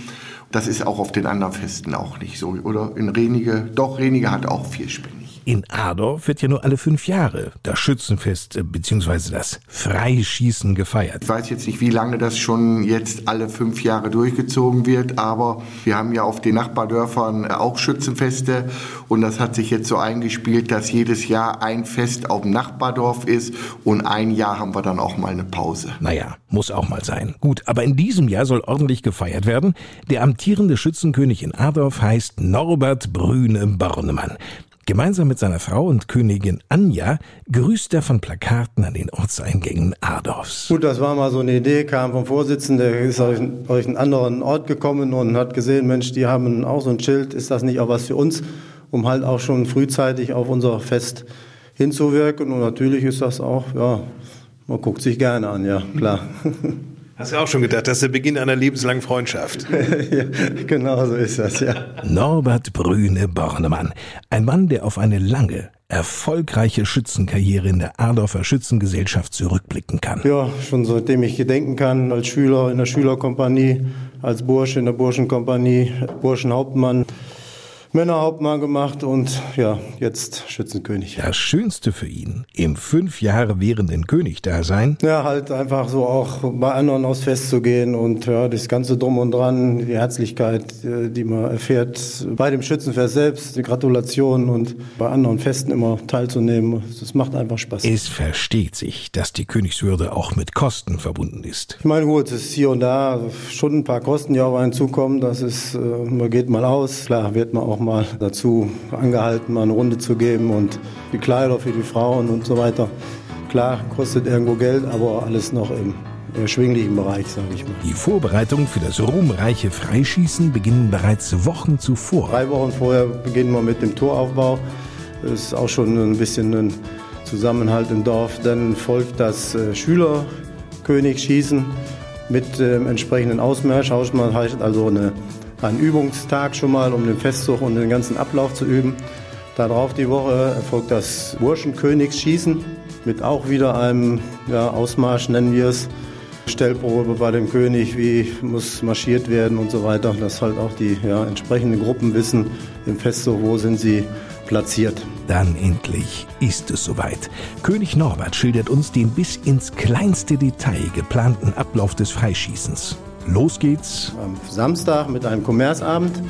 Das ist auch auf den anderen Festen auch nicht so. Oder in Renige, doch, Renige hat auch vierspännig. In Adorf wird ja nur alle fünf Jahre das Schützenfest äh, bzw. das Freischießen gefeiert. Ich weiß jetzt nicht, wie lange das schon jetzt alle fünf Jahre durchgezogen wird, aber wir haben ja auf den Nachbardörfern auch Schützenfeste und das hat sich jetzt so eingespielt, dass jedes Jahr ein Fest auf dem Nachbardorf ist und ein Jahr haben wir dann auch mal eine Pause. Naja, muss auch mal sein. Gut, aber in diesem Jahr soll ordentlich gefeiert werden. Der amtierende Schützenkönig in Adorf heißt Norbert Brüne Bornemann. Gemeinsam mit seiner Frau und Königin Anja grüßt er von Plakaten an den Ortseingängen Adorfs. Gut, das war mal so eine Idee, kam vom Vorsitzenden, der ist aus einen anderen Ort gekommen und hat gesehen, Mensch, die haben auch so ein Schild, ist das nicht auch was für uns, um halt auch schon frühzeitig auf unser Fest hinzuwirken. Und natürlich ist das auch, ja, man guckt sich gerne an, ja, klar. Hast du auch schon gedacht, das ist der Beginn einer lebenslangen Freundschaft. ja, genau so ist das, ja. Norbert Brüne Bornemann. Ein Mann, der auf eine lange, erfolgreiche Schützenkarriere in der Adorfer Schützengesellschaft zurückblicken kann. Ja, schon seitdem ich gedenken kann, als Schüler in der Schülerkompanie, als Bursch in der Burschenkompanie, Burschenhauptmann. Männerhauptmann gemacht und ja, jetzt Schützenkönig. Das Schönste für ihn im fünf Jahre währenden Königdasein? Ja, halt einfach so auch bei anderen aufs Fest zu gehen und ja, das ganze Drum und Dran, die Herzlichkeit, äh, die man erfährt bei dem Schützenfest selbst, die Gratulation und bei anderen Festen immer teilzunehmen. Das macht einfach Spaß. Es versteht sich, dass die Königswürde auch mit Kosten verbunden ist. Ich meine, gut, es ist hier und da schon ein paar Kosten, die auf einen zukommen. Das ist, äh, man geht mal aus. Klar, wird man auch mal dazu angehalten, mal eine Runde zu geben und die Kleider für die Frauen und so weiter. Klar, kostet irgendwo Geld, aber alles noch im erschwinglichen Bereich, sage ich mal. Die Vorbereitungen für das ruhmreiche Freischießen beginnen bereits Wochen zuvor. Drei Wochen vorher beginnen wir mit dem Toraufbau. Das ist auch schon ein bisschen ein Zusammenhalt im Dorf. Dann folgt das äh, Schülerkönigschießen mit dem entsprechenden Ausmarsch. Ausmarsch heißt also eine einen Übungstag schon mal, um den Festzug und den ganzen Ablauf zu üben. Darauf die Woche erfolgt das Burschenkönigsschießen mit auch wieder einem ja, Ausmarsch, nennen wir es. Stellprobe bei dem König, wie muss marschiert werden und so weiter, dass halt auch die ja, entsprechenden Gruppen wissen im Festzug, wo sind sie platziert. Dann endlich ist es soweit. König Norbert schildert uns den bis ins kleinste Detail geplanten Ablauf des Freischießens. Los geht's. Am Samstag mit einem Kommerzabend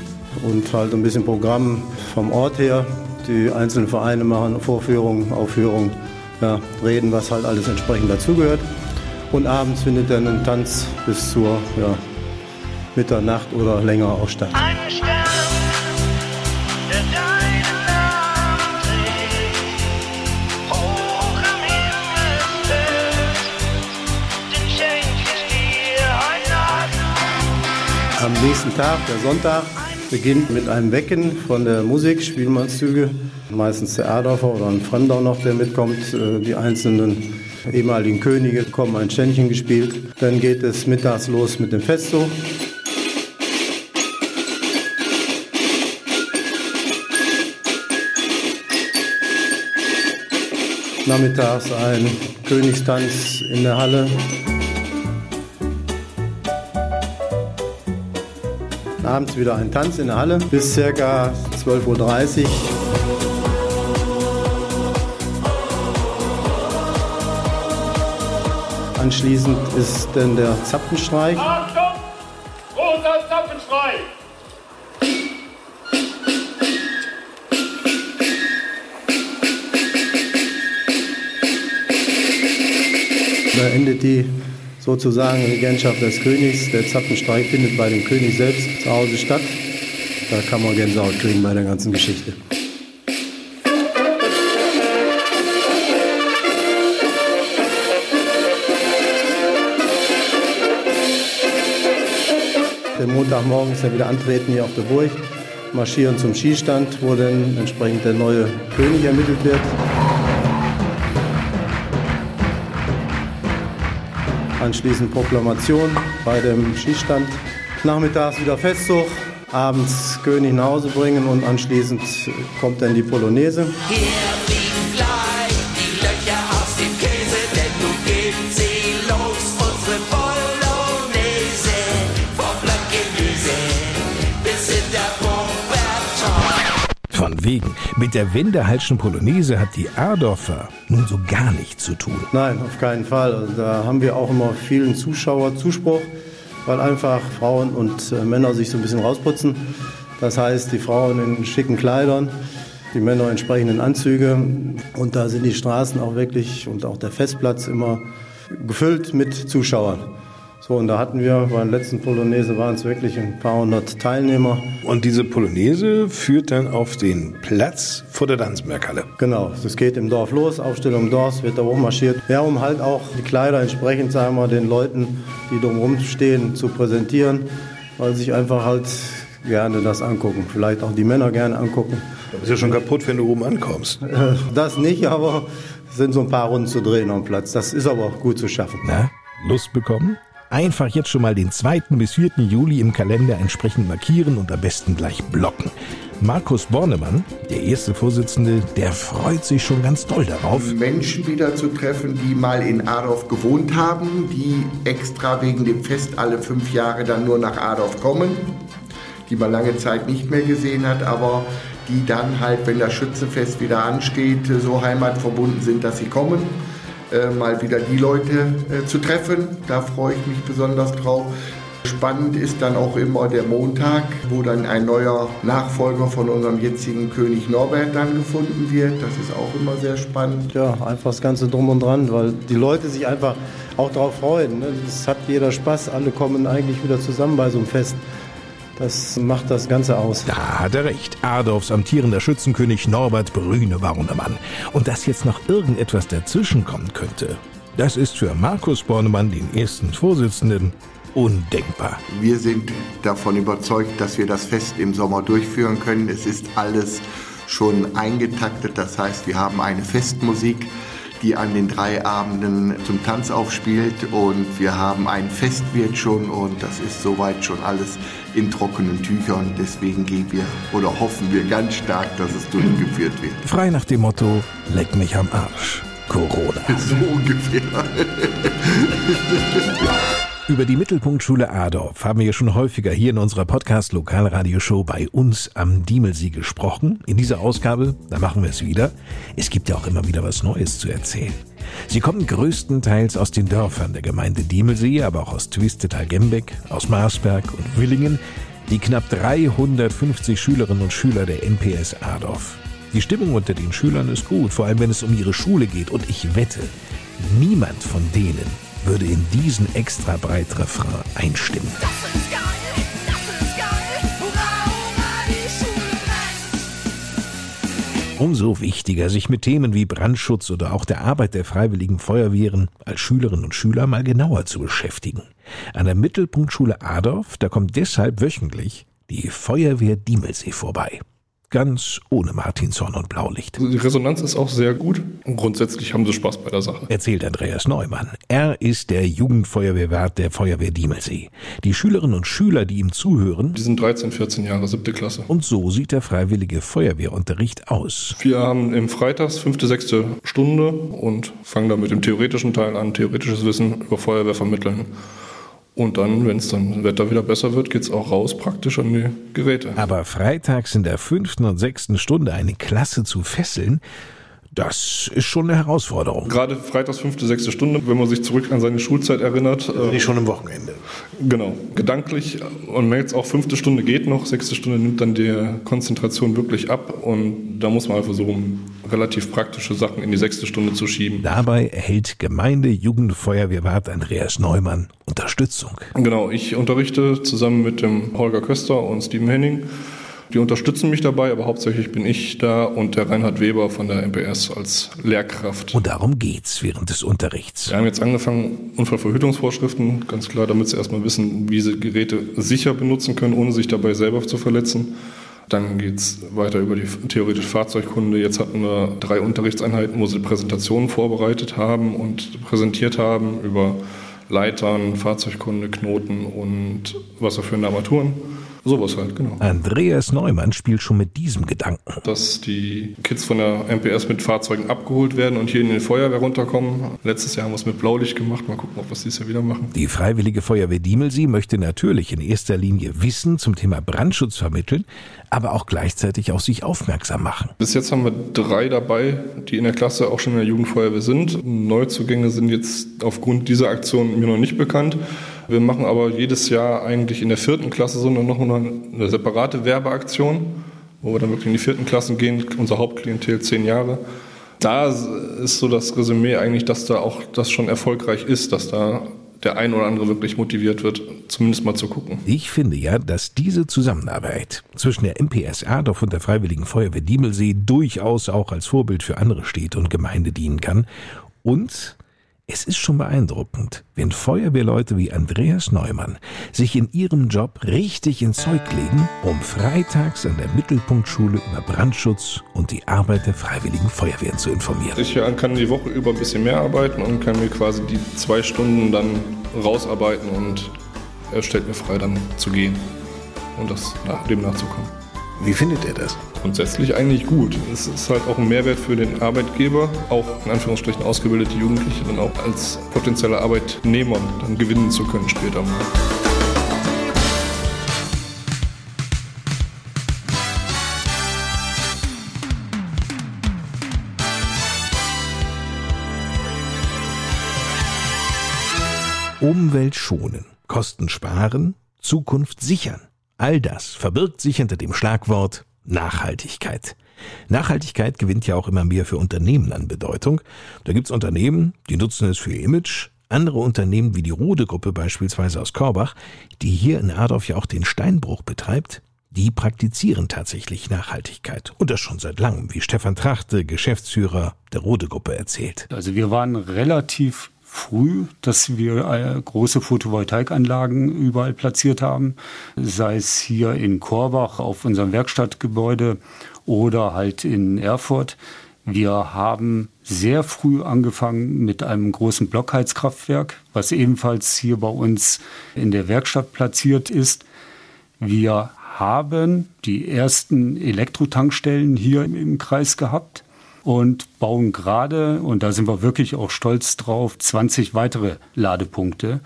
und halt ein bisschen Programm vom Ort her. Die einzelnen Vereine machen Vorführungen, Aufführungen, ja, reden, was halt alles entsprechend dazugehört. Und abends findet dann ein Tanz bis zur ja, Mitternacht oder länger auch statt. Am nächsten Tag, der Sonntag, beginnt mit einem Wecken von der Musik, Spielmannszüge. Meistens der Erdorfer oder ein Fremder noch, der mitkommt. Äh, die einzelnen ehemaligen Könige kommen ein Ständchen gespielt. Dann geht es mittags los mit dem Festzug. Nachmittags ein Königstanz in der Halle. Abends wieder ein Tanz in der Halle bis ca. 12.30 Uhr. Anschließend ist dann der Zapfenstreich. Achtung! Großer Zapfenstreich! Da endet die sozusagen Regentschaft des Königs. Der Zapfenstreich findet bei dem König selbst zu Hause statt. Da kann man Gänsehaut kriegen bei der ganzen Geschichte. Der Montagmorgen ist er wieder antreten hier auf der Burg, marschieren zum Skistand, wo dann entsprechend der neue König ermittelt wird. Anschließend Proklamation bei dem Skistand. Nachmittags wieder Festzug, abends König nach Hause bringen und anschließend kommt dann die Polonaise. Von Mit der Wendehalschen Polonaise hat die Ardorfer nun so gar nichts zu tun. Nein, auf keinen Fall. Also da haben wir auch immer vielen Zuschauer Zuspruch, weil einfach Frauen und äh, Männer sich so ein bisschen rausputzen. Das heißt, die Frauen in schicken Kleidern, die Männer entsprechenden Anzüge. Und da sind die Straßen auch wirklich und auch der Festplatz immer gefüllt mit Zuschauern. So, und da hatten wir bei der letzten Polonaise waren es wirklich ein paar hundert Teilnehmer. Und diese Polonaise führt dann auf den Platz vor der Danzmerkhalle. Genau, das geht im Dorf los, Aufstellung im Dorf, wird da hochmarschiert. Ja, um halt auch die Kleider entsprechend, sagen wir, den Leuten, die drumherum stehen, zu präsentieren, weil sich einfach halt gerne das angucken. Vielleicht auch die Männer gerne angucken. Du bist ja schon kaputt, wenn du oben ankommst. Das nicht, aber es sind so ein paar Runden zu drehen am Platz. Das ist aber auch gut zu schaffen. Na, Lust bekommen? Einfach jetzt schon mal den 2. bis 4. Juli im Kalender entsprechend markieren und am besten gleich blocken. Markus Bornemann, der erste Vorsitzende, der freut sich schon ganz doll darauf. Menschen wieder zu treffen, die mal in Adorf gewohnt haben, die extra wegen dem Fest alle fünf Jahre dann nur nach Adorf kommen. die man lange Zeit nicht mehr gesehen hat, aber die dann halt, wenn das Schützefest wieder ansteht, so heimatverbunden sind, dass sie kommen. Äh, mal wieder die Leute äh, zu treffen. Da freue ich mich besonders drauf. Spannend ist dann auch immer der Montag, wo dann ein neuer Nachfolger von unserem jetzigen König Norbert dann gefunden wird. Das ist auch immer sehr spannend. Ja, einfach das Ganze drum und dran, weil die Leute sich einfach auch darauf freuen. Es ne? hat jeder Spaß, alle kommen eigentlich wieder zusammen bei so einem Fest. Das macht das Ganze aus. Da hat er recht. Adolfs amtierender Schützenkönig Norbert Brüne war Bornemann. Und dass jetzt noch irgendetwas dazwischenkommen könnte, das ist für Markus Bornemann, den ersten Vorsitzenden, undenkbar. Wir sind davon überzeugt, dass wir das Fest im Sommer durchführen können. Es ist alles schon eingetaktet. Das heißt, wir haben eine Festmusik die an den drei Abenden zum Tanz aufspielt. Und wir haben ein Festwirt schon und das ist soweit schon alles in trockenen Tüchern. Deswegen gehen wir oder hoffen wir ganz stark, dass es durchgeführt wird. Frei nach dem Motto, leck mich am Arsch. Corona. So ungefähr. Über die Mittelpunktschule Adorf haben wir schon häufiger hier in unserer Podcast-Lokalradioshow bei uns am Diemelsee gesprochen. In dieser Ausgabe, da machen wir es wieder. Es gibt ja auch immer wieder was Neues zu erzählen. Sie kommen größtenteils aus den Dörfern der Gemeinde Diemelsee, aber auch aus Twistetal-Gembeck, aus Marsberg und Willingen, die knapp 350 Schülerinnen und Schüler der NPS Adorf. Die Stimmung unter den Schülern ist gut, vor allem wenn es um ihre Schule geht. Und ich wette, niemand von denen würde in diesen extra breit Refrain einstimmen. Umso wichtiger, sich mit Themen wie Brandschutz oder auch der Arbeit der freiwilligen Feuerwehren als Schülerinnen und Schüler mal genauer zu beschäftigen. An der Mittelpunktschule Adorf, da kommt deshalb wöchentlich die Feuerwehr Diemelsee vorbei ganz ohne Martinshorn und Blaulicht. Die Resonanz ist auch sehr gut und grundsätzlich haben sie Spaß bei der Sache. Erzählt Andreas Neumann. Er ist der Jugendfeuerwehrwart der Feuerwehr Diemelsee. Die Schülerinnen und Schüler, die ihm zuhören, die sind 13, 14 Jahre, siebte Klasse. Und so sieht der freiwillige Feuerwehrunterricht aus. Wir haben im Freitags fünfte, sechste Stunde und fangen da mit dem theoretischen Teil an, theoretisches Wissen über Feuerwehr vermitteln. Und dann, wenn es dann Wetter wieder besser wird, geht es auch raus praktisch an die Geräte. Aber freitags in der fünften und sechsten Stunde eine Klasse zu fesseln, das ist schon eine Herausforderung. Gerade freitags fünfte, sechste Stunde, wenn man sich zurück an seine Schulzeit erinnert. Also nicht schon am Wochenende. Genau, gedanklich. Und merkt auch, fünfte Stunde geht noch, sechste Stunde nimmt dann die Konzentration wirklich ab. Und da muss man versuchen, relativ praktische Sachen in die sechste Stunde zu schieben. Dabei erhält Gemeinde Jugendfeuerwehrwart Andreas Neumann Unterstützung. Genau, ich unterrichte zusammen mit dem Holger Köster und Steven Henning die unterstützen mich dabei, aber hauptsächlich bin ich da und der Reinhard Weber von der MPS als Lehrkraft. Und darum geht's während des Unterrichts. Wir haben jetzt angefangen, Unfallverhütungsvorschriften, ganz klar, damit sie erstmal wissen, wie sie Geräte sicher benutzen können, ohne sich dabei selber zu verletzen. Dann geht es weiter über die theoretische Fahrzeugkunde. Jetzt hatten wir drei Unterrichtseinheiten, wo sie Präsentationen vorbereitet haben und präsentiert haben über Leitern, Fahrzeugkunde, Knoten und wasserführende Armaturen. Sowas halt, genau. Andreas Neumann spielt schon mit diesem Gedanken. Dass die Kids von der MPS mit Fahrzeugen abgeholt werden und hier in die Feuerwehr runterkommen. Letztes Jahr haben wir es mit Blaulicht gemacht. Mal gucken, ob wir es dieses Jahr wieder machen. Die Freiwillige Feuerwehr Diemelsee möchte natürlich in erster Linie Wissen zum Thema Brandschutz vermitteln, aber auch gleichzeitig auf sich aufmerksam machen. Bis jetzt haben wir drei dabei, die in der Klasse auch schon in der Jugendfeuerwehr sind. Neuzugänge sind jetzt aufgrund dieser Aktion mir noch nicht bekannt. Wir machen aber jedes Jahr eigentlich in der vierten Klasse so noch eine separate Werbeaktion, wo wir dann wirklich in die vierten Klassen gehen, unser Hauptklientel zehn Jahre. Da ist so das Resümee eigentlich, dass da auch das schon erfolgreich ist, dass da der ein oder andere wirklich motiviert wird, zumindest mal zu gucken. Ich finde ja, dass diese Zusammenarbeit zwischen der MPS Erdorf und der Freiwilligen Feuerwehr Diemelsee durchaus auch als Vorbild für andere Städte und Gemeinde dienen kann und es ist schon beeindruckend, wenn Feuerwehrleute wie Andreas Neumann sich in ihrem Job richtig ins Zeug legen, um freitags an der Mittelpunktschule über Brandschutz und die Arbeit der Freiwilligen Feuerwehren zu informieren. Ich kann die Woche über ein bisschen mehr arbeiten und kann mir quasi die zwei Stunden dann rausarbeiten und er stellt mir frei, dann zu gehen und das, dem nachzukommen. Wie findet er das? grundsätzlich eigentlich gut. Es ist halt auch ein Mehrwert für den Arbeitgeber, auch in Anführungsstrichen ausgebildete Jugendliche dann auch als potenzielle Arbeitnehmer dann gewinnen zu können später. Umwelt schonen, Kosten sparen, Zukunft sichern. All das verbirgt sich hinter dem Schlagwort Nachhaltigkeit. Nachhaltigkeit gewinnt ja auch immer mehr für Unternehmen an Bedeutung. Da gibt's Unternehmen, die nutzen es für ihr Image, andere Unternehmen wie die Rode-Gruppe beispielsweise aus Korbach, die hier in Adorf ja auch den Steinbruch betreibt, die praktizieren tatsächlich Nachhaltigkeit. Und das schon seit langem, wie Stefan Trachte, Geschäftsführer der Rode-Gruppe, erzählt. Also wir waren relativ früh, dass wir äh, große Photovoltaikanlagen überall platziert haben, sei es hier in Korbach auf unserem Werkstattgebäude oder halt in Erfurt. Wir haben sehr früh angefangen mit einem großen Blockheizkraftwerk, was ebenfalls hier bei uns in der Werkstatt platziert ist. Wir haben die ersten Elektrotankstellen hier im Kreis gehabt und bauen gerade, und da sind wir wirklich auch stolz drauf, 20 weitere Ladepunkte.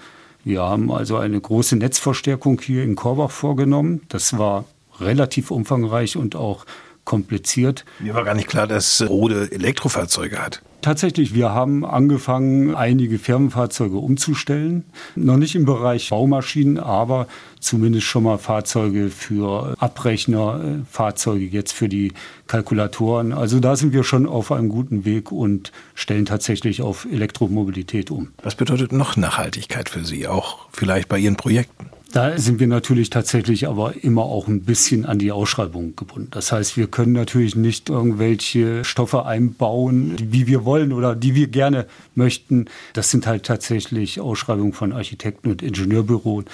Wir haben also eine große Netzverstärkung hier in Korbach vorgenommen. Das war relativ umfangreich und auch kompliziert. Mir war gar nicht klar, dass Rode Elektrofahrzeuge hat. Tatsächlich, wir haben angefangen, einige Firmenfahrzeuge umzustellen. Noch nicht im Bereich Baumaschinen, aber zumindest schon mal Fahrzeuge für Abrechner, äh, Fahrzeuge jetzt für die Kalkulatoren. Also da sind wir schon auf einem guten Weg und stellen tatsächlich auf Elektromobilität um. Was bedeutet noch Nachhaltigkeit für Sie, auch vielleicht bei Ihren Projekten? Da sind wir natürlich tatsächlich aber immer auch ein bisschen an die Ausschreibung gebunden. Das heißt, wir können natürlich nicht irgendwelche Stoffe einbauen, wie wir wollen oder die wir gerne möchten. Das sind halt tatsächlich Ausschreibungen von Architekten und Ingenieurbüros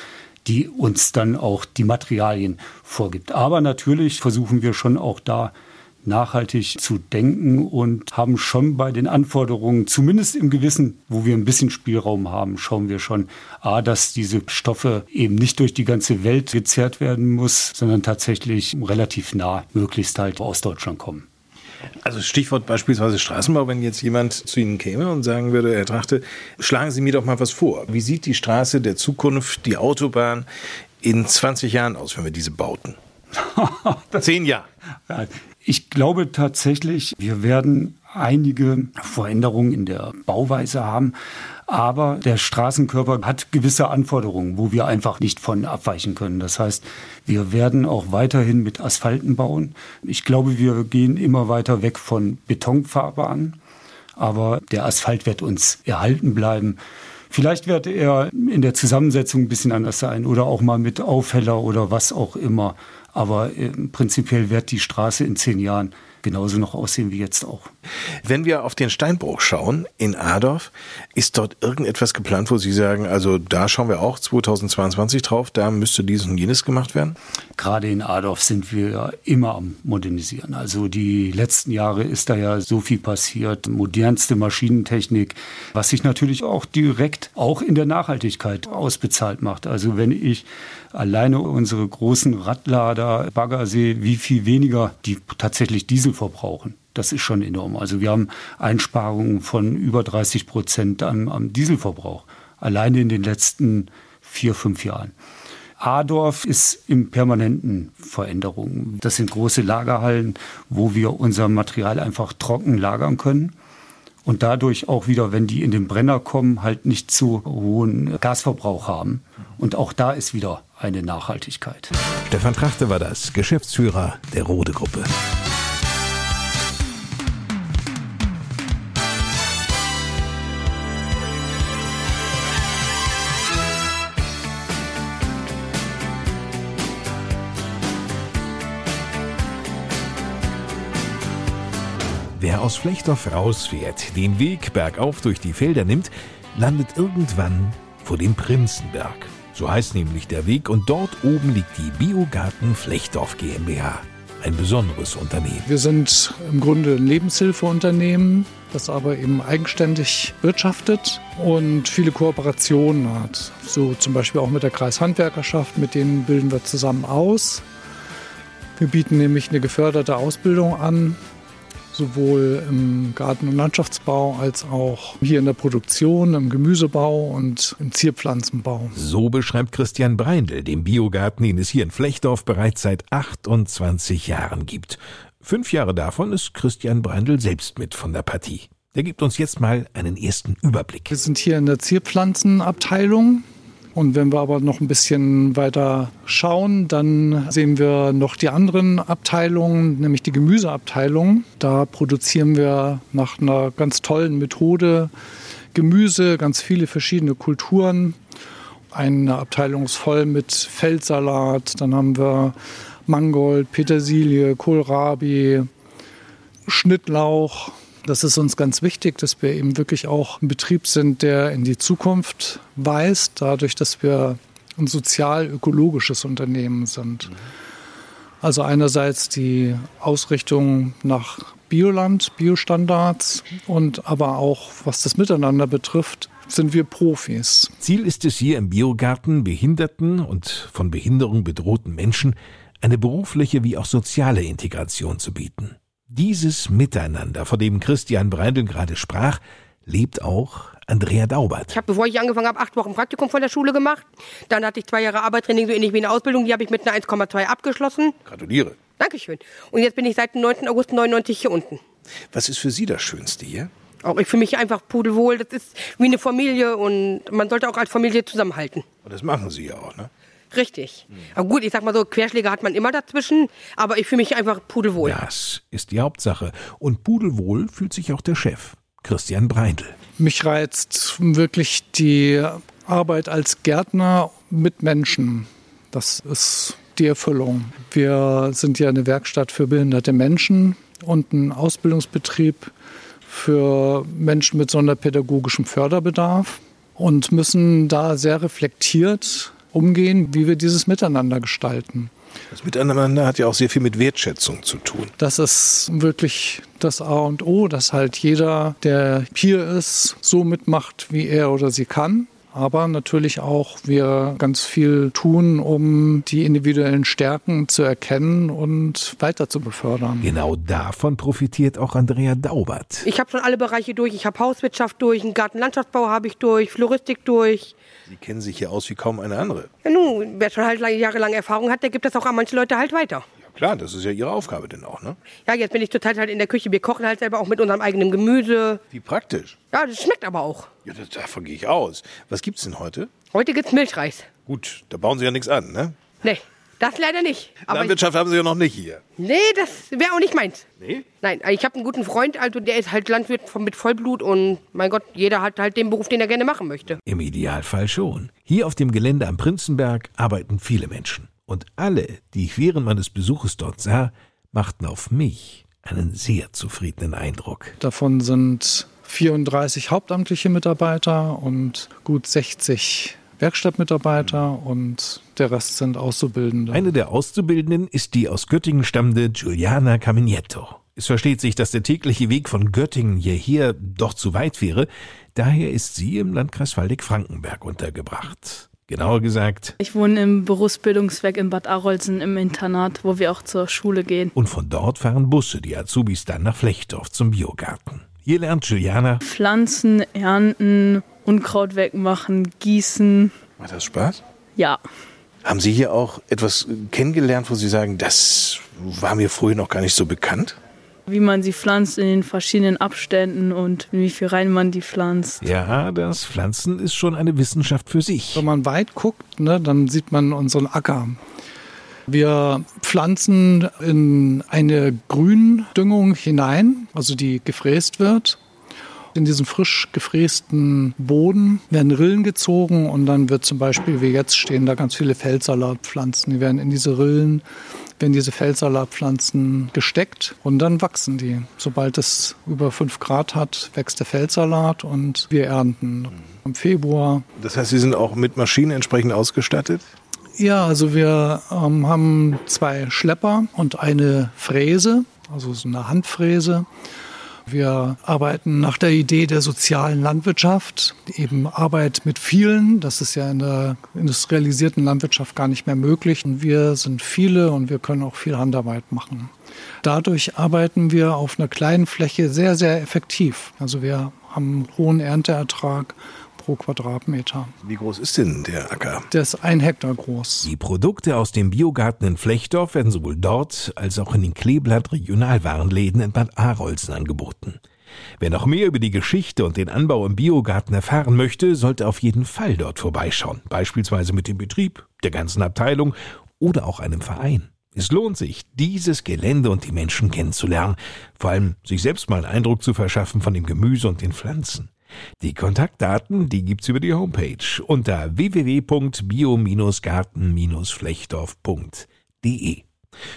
die uns dann auch die Materialien vorgibt. Aber natürlich versuchen wir schon auch da nachhaltig zu denken und haben schon bei den Anforderungen, zumindest im Gewissen, wo wir ein bisschen Spielraum haben, schauen wir schon, a, dass diese Stoffe eben nicht durch die ganze Welt gezerrt werden muss, sondern tatsächlich relativ nah, möglichst halt aus Deutschland kommen. Also Stichwort beispielsweise Straßenbau, wenn jetzt jemand zu Ihnen käme und sagen würde, Herr Trachte, schlagen Sie mir doch mal was vor. Wie sieht die Straße der Zukunft, die Autobahn in 20 Jahren aus, wenn wir diese bauten? Zehn Jahre. Ich glaube tatsächlich, wir werden einige Veränderungen in der Bauweise haben. Aber der Straßenkörper hat gewisse Anforderungen, wo wir einfach nicht von abweichen können. Das heißt, wir werden auch weiterhin mit Asphalten bauen. Ich glaube, wir gehen immer weiter weg von Betonfahrbahnen. Aber der Asphalt wird uns erhalten bleiben. Vielleicht wird er in der Zusammensetzung ein bisschen anders sein oder auch mal mit Aufheller oder was auch immer. Aber äh, prinzipiell wird die Straße in zehn Jahren genauso noch aussehen wie jetzt auch. Wenn wir auf den Steinbruch schauen in Adorf, ist dort irgendetwas geplant, wo Sie sagen, also da schauen wir auch 2022 drauf, da müsste dies und jenes gemacht werden? Gerade in Adorf sind wir immer am Modernisieren. Also die letzten Jahre ist da ja so viel passiert, modernste Maschinentechnik, was sich natürlich auch direkt auch in der Nachhaltigkeit ausbezahlt macht. Also wenn ich alleine unsere großen Radlader, Bagger sehe, wie viel weniger die tatsächlich Diesel verbrauchen. Das ist schon enorm. Also wir haben Einsparungen von über 30 Prozent am, am Dieselverbrauch. Alleine in den letzten vier, fünf Jahren. Adorf ist in permanenten Veränderungen. Das sind große Lagerhallen, wo wir unser Material einfach trocken lagern können und dadurch auch wieder, wenn die in den Brenner kommen, halt nicht zu hohen Gasverbrauch haben. Und auch da ist wieder eine Nachhaltigkeit. Stefan Trachte war das, Geschäftsführer der Rode Gruppe. Wer aus Flechtdorf rausfährt, den Weg bergauf durch die Felder nimmt, landet irgendwann vor dem Prinzenberg. So heißt nämlich der Weg und dort oben liegt die Biogarten Flechtdorf GmbH. Ein besonderes Unternehmen. Wir sind im Grunde ein Lebenshilfeunternehmen, das aber eben eigenständig wirtschaftet und viele Kooperationen hat. So zum Beispiel auch mit der Kreishandwerkerschaft, mit denen bilden wir zusammen aus. Wir bieten nämlich eine geförderte Ausbildung an sowohl im Garten- und Landschaftsbau als auch hier in der Produktion, im Gemüsebau und im Zierpflanzenbau. So beschreibt Christian Breindl den Biogarten, den es hier in Flechdorf bereits seit 28 Jahren gibt. Fünf Jahre davon ist Christian Breindl selbst mit von der Partie. Der gibt uns jetzt mal einen ersten Überblick. Wir sind hier in der Zierpflanzenabteilung. Und wenn wir aber noch ein bisschen weiter schauen, dann sehen wir noch die anderen Abteilungen, nämlich die Gemüseabteilung. Da produzieren wir nach einer ganz tollen Methode Gemüse, ganz viele verschiedene Kulturen. Eine Abteilung ist voll mit Feldsalat, dann haben wir Mangold, Petersilie, Kohlrabi, Schnittlauch. Das ist uns ganz wichtig, dass wir eben wirklich auch ein Betrieb sind, der in die Zukunft weist, dadurch, dass wir ein sozial-ökologisches Unternehmen sind. Also einerseits die Ausrichtung nach Bioland, Biostandards und aber auch, was das Miteinander betrifft, sind wir Profis. Ziel ist es hier im Biogarten, behinderten und von Behinderung bedrohten Menschen eine berufliche wie auch soziale Integration zu bieten. Dieses Miteinander, von dem Christian Breindl gerade sprach, lebt auch Andrea Daubert. Ich habe, bevor ich angefangen habe, acht Wochen Praktikum von der Schule gemacht. Dann hatte ich zwei Jahre Arbeitstraining, so ähnlich wie eine Ausbildung. Die habe ich mit einer 1,2 abgeschlossen. Gratuliere. Dankeschön. Und jetzt bin ich seit dem 9. August 99 hier unten. Was ist für Sie das Schönste hier? Auch ich fühle mich einfach pudelwohl. Das ist wie eine Familie und man sollte auch als Familie zusammenhalten. Und das machen Sie ja auch, ne? Richtig. Aber gut, ich sag mal so, Querschläge hat man immer dazwischen, aber ich fühle mich einfach pudelwohl. Das ist die Hauptsache. Und pudelwohl fühlt sich auch der Chef, Christian Breindl. Mich reizt wirklich die Arbeit als Gärtner mit Menschen. Das ist die Erfüllung. Wir sind ja eine Werkstatt für behinderte Menschen und ein Ausbildungsbetrieb für Menschen mit sonderpädagogischem Förderbedarf und müssen da sehr reflektiert umgehen, wie wir dieses Miteinander gestalten. Das Miteinander hat ja auch sehr viel mit Wertschätzung zu tun. Das ist wirklich das A und O, dass halt jeder, der hier ist, so mitmacht, wie er oder sie kann. Aber natürlich auch wir ganz viel tun, um die individuellen Stärken zu erkennen und weiter zu befördern. Genau davon profitiert auch Andrea Daubert. Ich habe schon alle Bereiche durch. Ich habe Hauswirtschaft durch, einen Gartenlandschaftsbau habe ich durch, Floristik durch. Sie kennen sich hier aus wie kaum eine andere. Ja, nun, wer schon halt jahrelang Erfahrung hat, der gibt das auch an manche Leute halt weiter. Ja, klar, das ist ja Ihre Aufgabe denn auch, ne? Ja, jetzt bin ich total halt in der Küche. Wir kochen halt selber auch mit unserem eigenen Gemüse. Wie praktisch. Ja, das schmeckt aber auch. Ja, das, davon gehe ich aus. Was gibt's denn heute? Heute gibt's Milchreis. Gut, da bauen Sie ja nichts an, ne? Nee, das leider nicht. Aber Landwirtschaft haben Sie ja noch nicht hier. Nee, das wäre auch nicht meins. Nee? Nein, ich habe einen guten Freund, also der ist halt Landwirt mit Vollblut und mein Gott, jeder hat halt den Beruf, den er gerne machen möchte. Im Idealfall schon. Hier auf dem Gelände am Prinzenberg arbeiten viele Menschen. Und alle, die ich während meines Besuches dort sah, machten auf mich einen sehr zufriedenen Eindruck. Davon sind 34 hauptamtliche Mitarbeiter und gut 60 Werkstattmitarbeiter und der Rest sind Auszubildende. Eine der Auszubildenden ist die aus Göttingen stammende Giuliana Camignetto. Es versteht sich, dass der tägliche Weg von Göttingen hierher doch zu weit wäre. Daher ist sie im Landkreis Waldeck-Frankenberg untergebracht. Genauer gesagt. Ich wohne im Berufsbildungswerk in Bad Arolsen im Internat, wo wir auch zur Schule gehen. Und von dort fahren Busse die Azubis dann nach Flechdorf zum Biogarten. Hier lernt Juliana Pflanzen, ernten, Unkraut wegmachen, gießen. Macht das Spaß? Ja. Haben Sie hier auch etwas kennengelernt, wo Sie sagen, das war mir früher noch gar nicht so bekannt? Wie man sie pflanzt in den verschiedenen Abständen und wie viel rein man die pflanzt. Ja, das Pflanzen ist schon eine Wissenschaft für sich. Wenn man weit guckt, ne, dann sieht man unseren Acker. Wir pflanzen in eine Gründüngung hinein, also die gefräst wird. In diesen frisch gefrästen Boden werden Rillen gezogen und dann wird zum Beispiel, wie jetzt stehen da ganz viele Feldsalatpflanzen, die werden in diese Rillen, werden diese Feldsalatpflanzen gesteckt und dann wachsen die. Sobald es über 5 Grad hat, wächst der Feldsalat und wir ernten im Februar. Das heißt, Sie sind auch mit Maschinen entsprechend ausgestattet? Ja, also wir ähm, haben zwei Schlepper und eine Fräse, also so eine Handfräse. Wir arbeiten nach der Idee der sozialen Landwirtschaft, eben Arbeit mit vielen. Das ist ja in der industrialisierten Landwirtschaft gar nicht mehr möglich. Und wir sind viele und wir können auch viel Handarbeit machen. Dadurch arbeiten wir auf einer kleinen Fläche sehr, sehr effektiv. Also wir haben einen hohen Ernteertrag pro Quadratmeter. Wie groß ist denn der Acker? Der ist ein Hektar groß. Die Produkte aus dem Biogarten in Flechdorf werden sowohl dort als auch in den Kleeblatt Regionalwarenläden in Bad Arolsen angeboten. Wer noch mehr über die Geschichte und den Anbau im Biogarten erfahren möchte, sollte auf jeden Fall dort vorbeischauen, beispielsweise mit dem Betrieb, der ganzen Abteilung oder auch einem Verein. Es lohnt sich, dieses Gelände und die Menschen kennenzulernen, vor allem sich selbst mal einen Eindruck zu verschaffen von dem Gemüse und den Pflanzen. Die Kontaktdaten, die gibt's über die Homepage unter www.bio-garten-flechtdorf.de.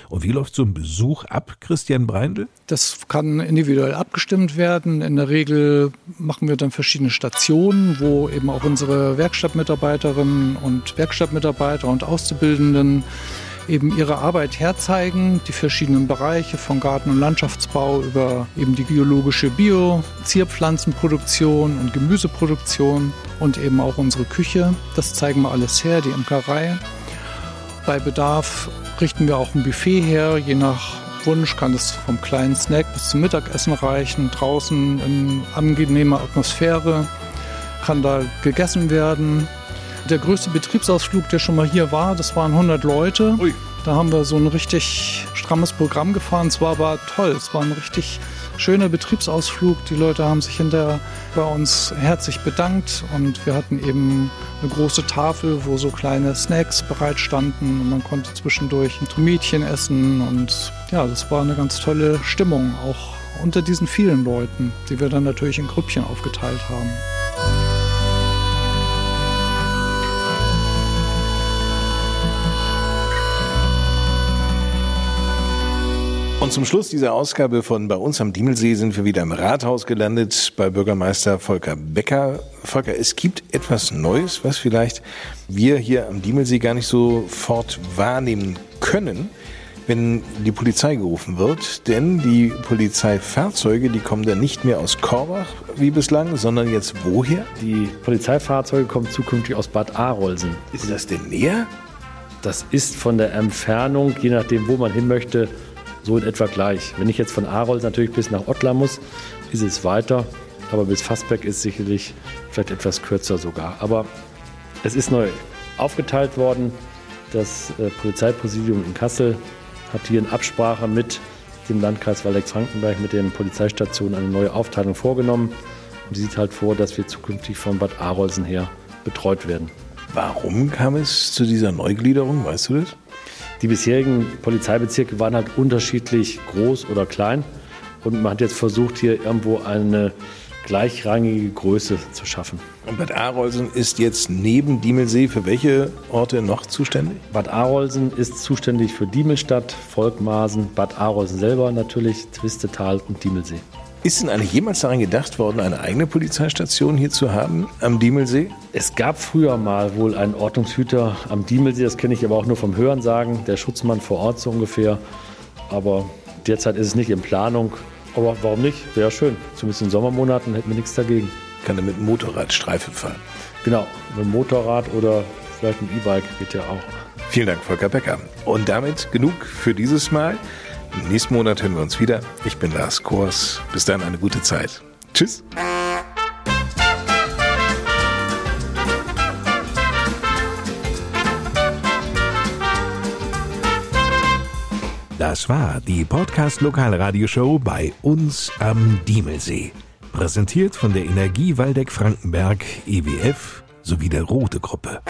Und wie läuft so ein Besuch ab, Christian Breindl? Das kann individuell abgestimmt werden. In der Regel machen wir dann verschiedene Stationen, wo eben auch unsere Werkstattmitarbeiterinnen und Werkstattmitarbeiter und Auszubildenden eben ihre Arbeit herzeigen, die verschiedenen Bereiche von Garten- und Landschaftsbau über eben die biologische Bio-Zierpflanzenproduktion und Gemüseproduktion und eben auch unsere Küche. Das zeigen wir alles her, die Imkerei. Bei Bedarf richten wir auch ein Buffet her. Je nach Wunsch kann es vom kleinen Snack bis zum Mittagessen reichen. Draußen in angenehmer Atmosphäre kann da gegessen werden. Der größte Betriebsausflug, der schon mal hier war, das waren 100 Leute. Ui. Da haben wir so ein richtig strammes Programm gefahren. Es war aber toll. Es war ein richtig schöner Betriebsausflug. Die Leute haben sich hinterher bei uns herzlich bedankt und wir hatten eben eine große Tafel, wo so kleine Snacks bereitstanden und man konnte zwischendurch ein Tomätchen essen und ja, das war eine ganz tolle Stimmung, auch unter diesen vielen Leuten, die wir dann natürlich in Grüppchen aufgeteilt haben. Und zum Schluss dieser Ausgabe von Bei uns am Diemelsee sind wir wieder im Rathaus gelandet bei Bürgermeister Volker Becker. Volker, es gibt etwas Neues, was vielleicht wir hier am Diemelsee gar nicht sofort wahrnehmen können, wenn die Polizei gerufen wird. Denn die Polizeifahrzeuge, die kommen dann nicht mehr aus Korbach wie bislang, sondern jetzt woher? Die Polizeifahrzeuge kommen zukünftig aus Bad Arolsen. Ist das denn näher? Das ist von der Entfernung, je nachdem, wo man hin möchte, so in etwa gleich. Wenn ich jetzt von Arols natürlich bis nach Ottlar muss, ist es weiter. Aber bis Fassbeck ist sicherlich vielleicht etwas kürzer sogar. Aber es ist neu aufgeteilt worden. Das äh, Polizeipräsidium in Kassel hat hier in Absprache mit dem Landkreis Waldeck-Frankenberg, mit den Polizeistationen eine neue Aufteilung vorgenommen. Und sie sieht halt vor, dass wir zukünftig von Bad Arolsen her betreut werden. Warum kam es zu dieser Neugliederung? Weißt du das? Die bisherigen Polizeibezirke waren halt unterschiedlich groß oder klein. Und man hat jetzt versucht, hier irgendwo eine gleichrangige Größe zu schaffen. Und Bad Arolsen ist jetzt neben Diemelsee für welche Orte noch zuständig? Bad Arolsen ist zuständig für Diemelstadt, Volkmaßen, Bad Arolsen selber natürlich, Twistetal und Diemelsee. Ist denn eigentlich jemals daran gedacht worden, eine eigene Polizeistation hier zu haben am Diemelsee? Es gab früher mal wohl einen Ordnungshüter am Diemelsee, das kenne ich aber auch nur vom Hörensagen, der Schutzmann vor Ort so ungefähr. Aber derzeit ist es nicht in Planung. Aber warum nicht? Wäre schön. Zumindest in Sommermonaten hätten wir nichts dagegen. Kann er mit dem Motorrad Streife fahren? Genau, mit dem Motorrad oder vielleicht ein E-Bike geht ja auch. Vielen Dank, Volker Becker. Und damit genug für dieses Mal. Nächsten Monat hören wir uns wieder. Ich bin Lars Kors. Bis dann eine gute Zeit. Tschüss. Das war die Podcast Lokalradioshow bei uns am Diemelsee. Präsentiert von der Energie Waldeck Frankenberg EWF sowie der Rote Gruppe.